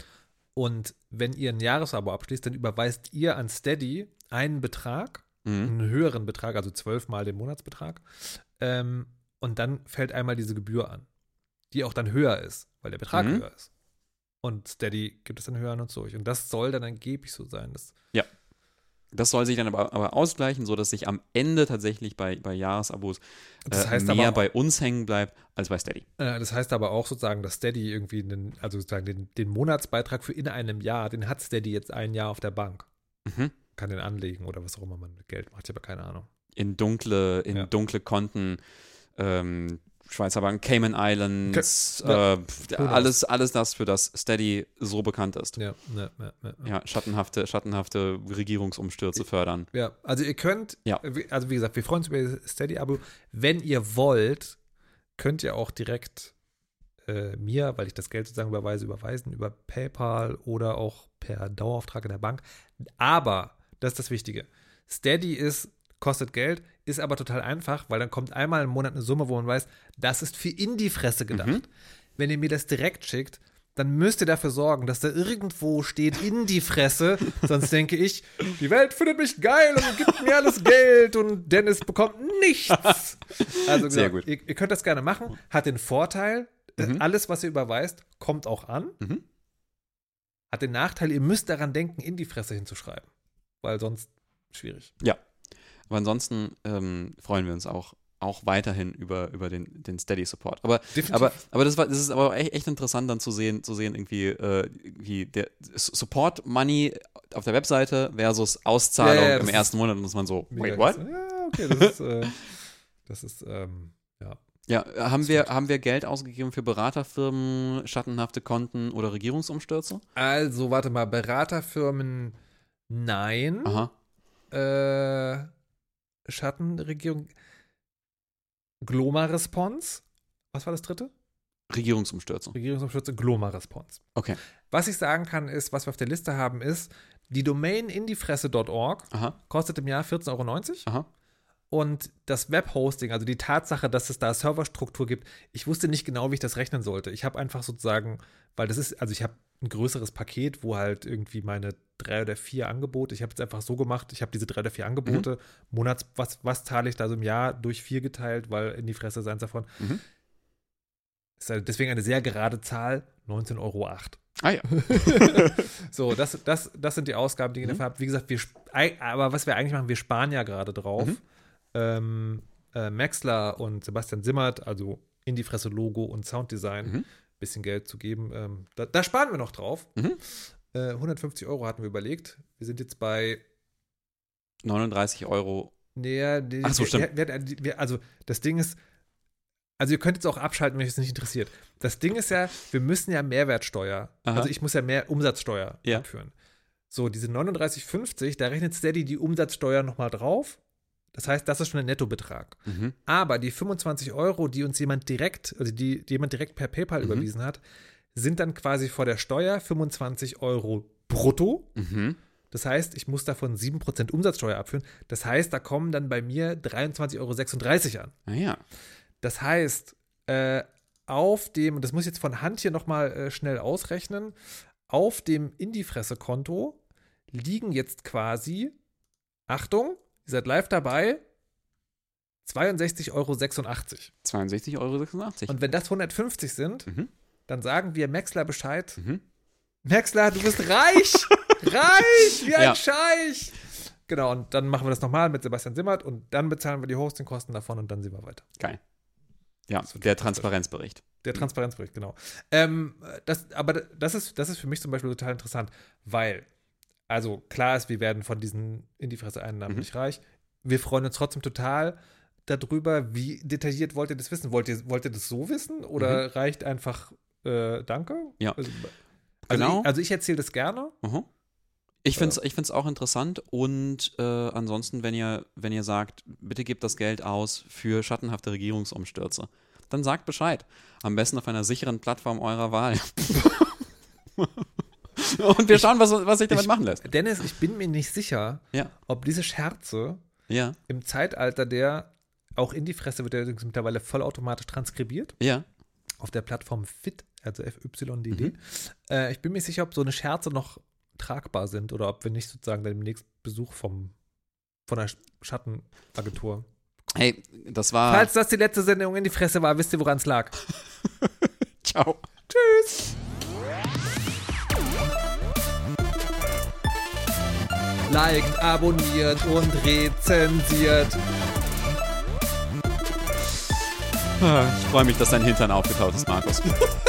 A: Und wenn ihr ein Jahresabo abschließt, dann überweist ihr an Steady einen Betrag,
B: Mhm.
A: einen höheren Betrag, also zwölfmal den Monatsbetrag. Ähm, und dann fällt einmal diese Gebühr an, die auch dann höher ist, weil der Betrag
B: Mhm.
A: höher ist. Und Steady gibt es dann höher an uns durch. Und das soll dann angeblich so sein. Das,
B: Das soll sich dann aber, aber ausgleichen, sodass sich am Ende tatsächlich bei, bei Jahresabos
A: das
B: äh,
A: heißt
B: mehr
A: aber,
B: bei uns hängen bleibt als bei Steady.
A: äh, das heißt aber auch sozusagen, dass Steady irgendwie, den, also sozusagen den, den Monatsbeitrag für in einem Jahr, den hat Steady jetzt ein Jahr auf der Bank.
B: Mhm.
A: Kann den anlegen oder was auch immer man mit Geld macht. Ich habe keine Ahnung.
B: In dunkle, in
A: Ja.
B: dunkle Konten, ähm, Schweizer Bank, Cayman Islands,
A: ja.
B: äh, alles, alles das, für das Steady so bekannt ist.
A: Ja, ja, ja,
B: schattenhafte, schattenhafte Regierungsumstürze fördern.
A: Ja, also ihr könnt, also wie gesagt, wir freuen uns über Steady-Abo. Wenn ihr wollt, könnt ihr auch direkt äh, mir, weil ich das Geld sozusagen überweise, überweisen über PayPal oder auch per Dauerauftrag in der Bank. Aber, das ist das Wichtige, Steady ist, kostet Geld, ist aber total einfach, weil dann kommt einmal im Monat eine Summe, wo man weiß, das ist für in die Fresse gedacht.
B: Mhm.
A: Wenn ihr mir das direkt schickt, dann müsst ihr dafür sorgen, dass da irgendwo steht in die Fresse. Sonst denke ich, die Welt findet mich geil und gibt mir alles Geld und Dennis bekommt nichts. Also
B: Sehr
A: genau,
B: gut.
A: Ihr, ihr könnt das gerne machen. Hat den Vorteil, äh,
B: Mhm.
A: alles, was ihr überweist, kommt auch an.
B: Mhm.
A: Hat den Nachteil, ihr müsst daran denken, in die Fresse hinzuschreiben. Weil sonst schwierig.
B: Aber ansonsten ähm, freuen wir uns auch, auch weiterhin über, über den, den Steady-Support. Aber,
A: Definitiv.
B: aber, aber das, war, das ist aber echt, echt interessant dann zu sehen, zu sehen irgendwie, äh, wie der S- Support-Money auf der Webseite versus Auszahlung
A: Ja, ja,
B: im ersten Monat und ist man so, wait, what?
A: Ja, okay, das ist, äh, das ist, ähm, ja.
B: Ja, haben wir, haben wir Geld ausgegeben für Beraterfirmen, schattenhafte Konten oder Regierungsumstürze?
A: Also, warte mal, Beraterfirmen, nein.
B: Aha.
A: Äh, Schattenregierung, Gloma-Response. Was war das dritte?
B: Regierungsumstürze.
A: Regierungsumstürze, Gloma-Response.
B: Okay.
A: Was ich sagen kann, ist, was wir auf der Liste haben, ist, die Domain indiefresse.org
B: Aha.
A: kostet im Jahr 14,90 Euro.
B: Aha.
A: Und das Webhosting, also die Tatsache, dass es da Serverstruktur gibt, ich wusste nicht genau, wie ich das rechnen sollte. Ich habe einfach sozusagen, weil das ist, also ich habe ein größeres Paket, wo halt irgendwie meine drei oder vier Angebote, ich habe es einfach so gemacht, ich habe diese drei oder vier Angebote, Monats, was, was zahle ich da so im Jahr durch vier geteilt, weil in die Fresse ist eins davon.
B: Mhm.
A: Ist halt deswegen eine sehr gerade Zahl, 19,08 Euro.
B: Ah ja.
A: So, das, das, das sind die Ausgaben, die ihr
B: Mhm.
A: dafür habt. Wie gesagt, wir, aber was wir eigentlich machen, wir sparen ja gerade drauf.
B: Mhm.
A: Ähm, äh, Maxler und Sebastian Simmert, also in die Fresse Logo und Sounddesign,
B: Mhm.
A: Bisschen Geld zu geben. Ähm, da, da sparen wir noch drauf.
B: Mhm.
A: Äh, 150 Euro hatten wir überlegt. Wir sind jetzt bei
B: 39 Euro.
A: näher. die-
B: Ach so, stimmt.
A: wir, wir, wir, also das Ding ist, also ihr könnt jetzt auch abschalten, wenn euch das nicht interessiert. Das Ding ist ja, wir müssen ja Mehrwertsteuer,
B: Aha.
A: also ich muss ja mehr Umsatzsteuer
B: Ja.
A: abführen. So, diese 39,50, da rechnet Steady die Umsatzsteuer nochmal drauf. Das heißt, das ist schon ein Nettobetrag.
B: Mhm.
A: Aber die 25 Euro, die uns jemand direkt, also die, die jemand direkt per PayPal
B: Mhm.
A: überwiesen hat, sind dann quasi vor der Steuer 25 Euro brutto.
B: Mhm.
A: Das heißt, ich muss davon 7% Umsatzsteuer abführen. Das heißt, da kommen dann bei mir 23,36 Euro an.
B: Ah ja.
A: Das heißt, äh, auf dem, und das muss ich jetzt von Hand hier nochmal äh, schnell ausrechnen, auf dem In die Fresse-Konto liegen jetzt quasi, Achtung, ihr seid live dabei, 62,86 Euro.
B: 62,86 Euro.
A: Und wenn das 150 sind,
B: Mhm.
A: dann sagen wir Maxler Bescheid.
B: Mhm.
A: Maxler, du bist reich! reich! Wie ein
B: Ja.
A: Scheich! Genau, und dann machen wir das nochmal mit Sebastian Simmert und dann bezahlen wir die Hostingkosten davon und dann sind wir weiter.
B: Geil. Ja, der. Transparenzbericht.
A: Der Transparenzbericht, genau. Ähm, das, aber das ist, das ist für mich zum Beispiel total interessant, weil, also klar ist, wir werden von diesen in die Fresse Einnahmen
B: Mhm.
A: nicht reich. Wir freuen uns trotzdem total darüber, wie detailliert wollt ihr das wissen? Wollt ihr, wollt ihr das so wissen oder reicht einfach äh, Danke?
B: Mhm. Ja.
A: Also, also
B: Genau.
A: Ich, also ich erzähle das gerne.
B: Mhm. Ich finde es ich find's auch interessant und äh, ansonsten, wenn ihr, wenn ihr sagt, bitte gebt das Geld aus für schattenhafte Regierungsumstürze, dann sagt Bescheid. Am besten auf einer sicheren Plattform eurer Wahl. und wir schauen, was, was sich damit
A: ich-
B: machen lässt.
A: Dennis, ich bin mir nicht sicher,
B: Ja,
A: ob diese Scherze
B: ja,
A: im Zeitalter der auch in die Fresse wird ja übrigens mittlerweile vollautomatisch transkribiert.
B: ja.
A: auf der Plattform FIT, also FYDD.
B: Mhm.
A: Äh, ich bin mir sicher, ob so eine Scherze noch tragbar sind oder ob wir nicht sozusagen dann demnächst Besuch vom, von der Sch- Schattenagentur.
B: Hey, das war.
A: Falls das die letzte Sendung in die Fresse war, wisst ihr, woran es lag.
B: Ciao.
A: Tschüss. Liked, abonniert und rezensiert.
B: Ich freue mich, dass dein Hintern aufgetaut ist, Markus.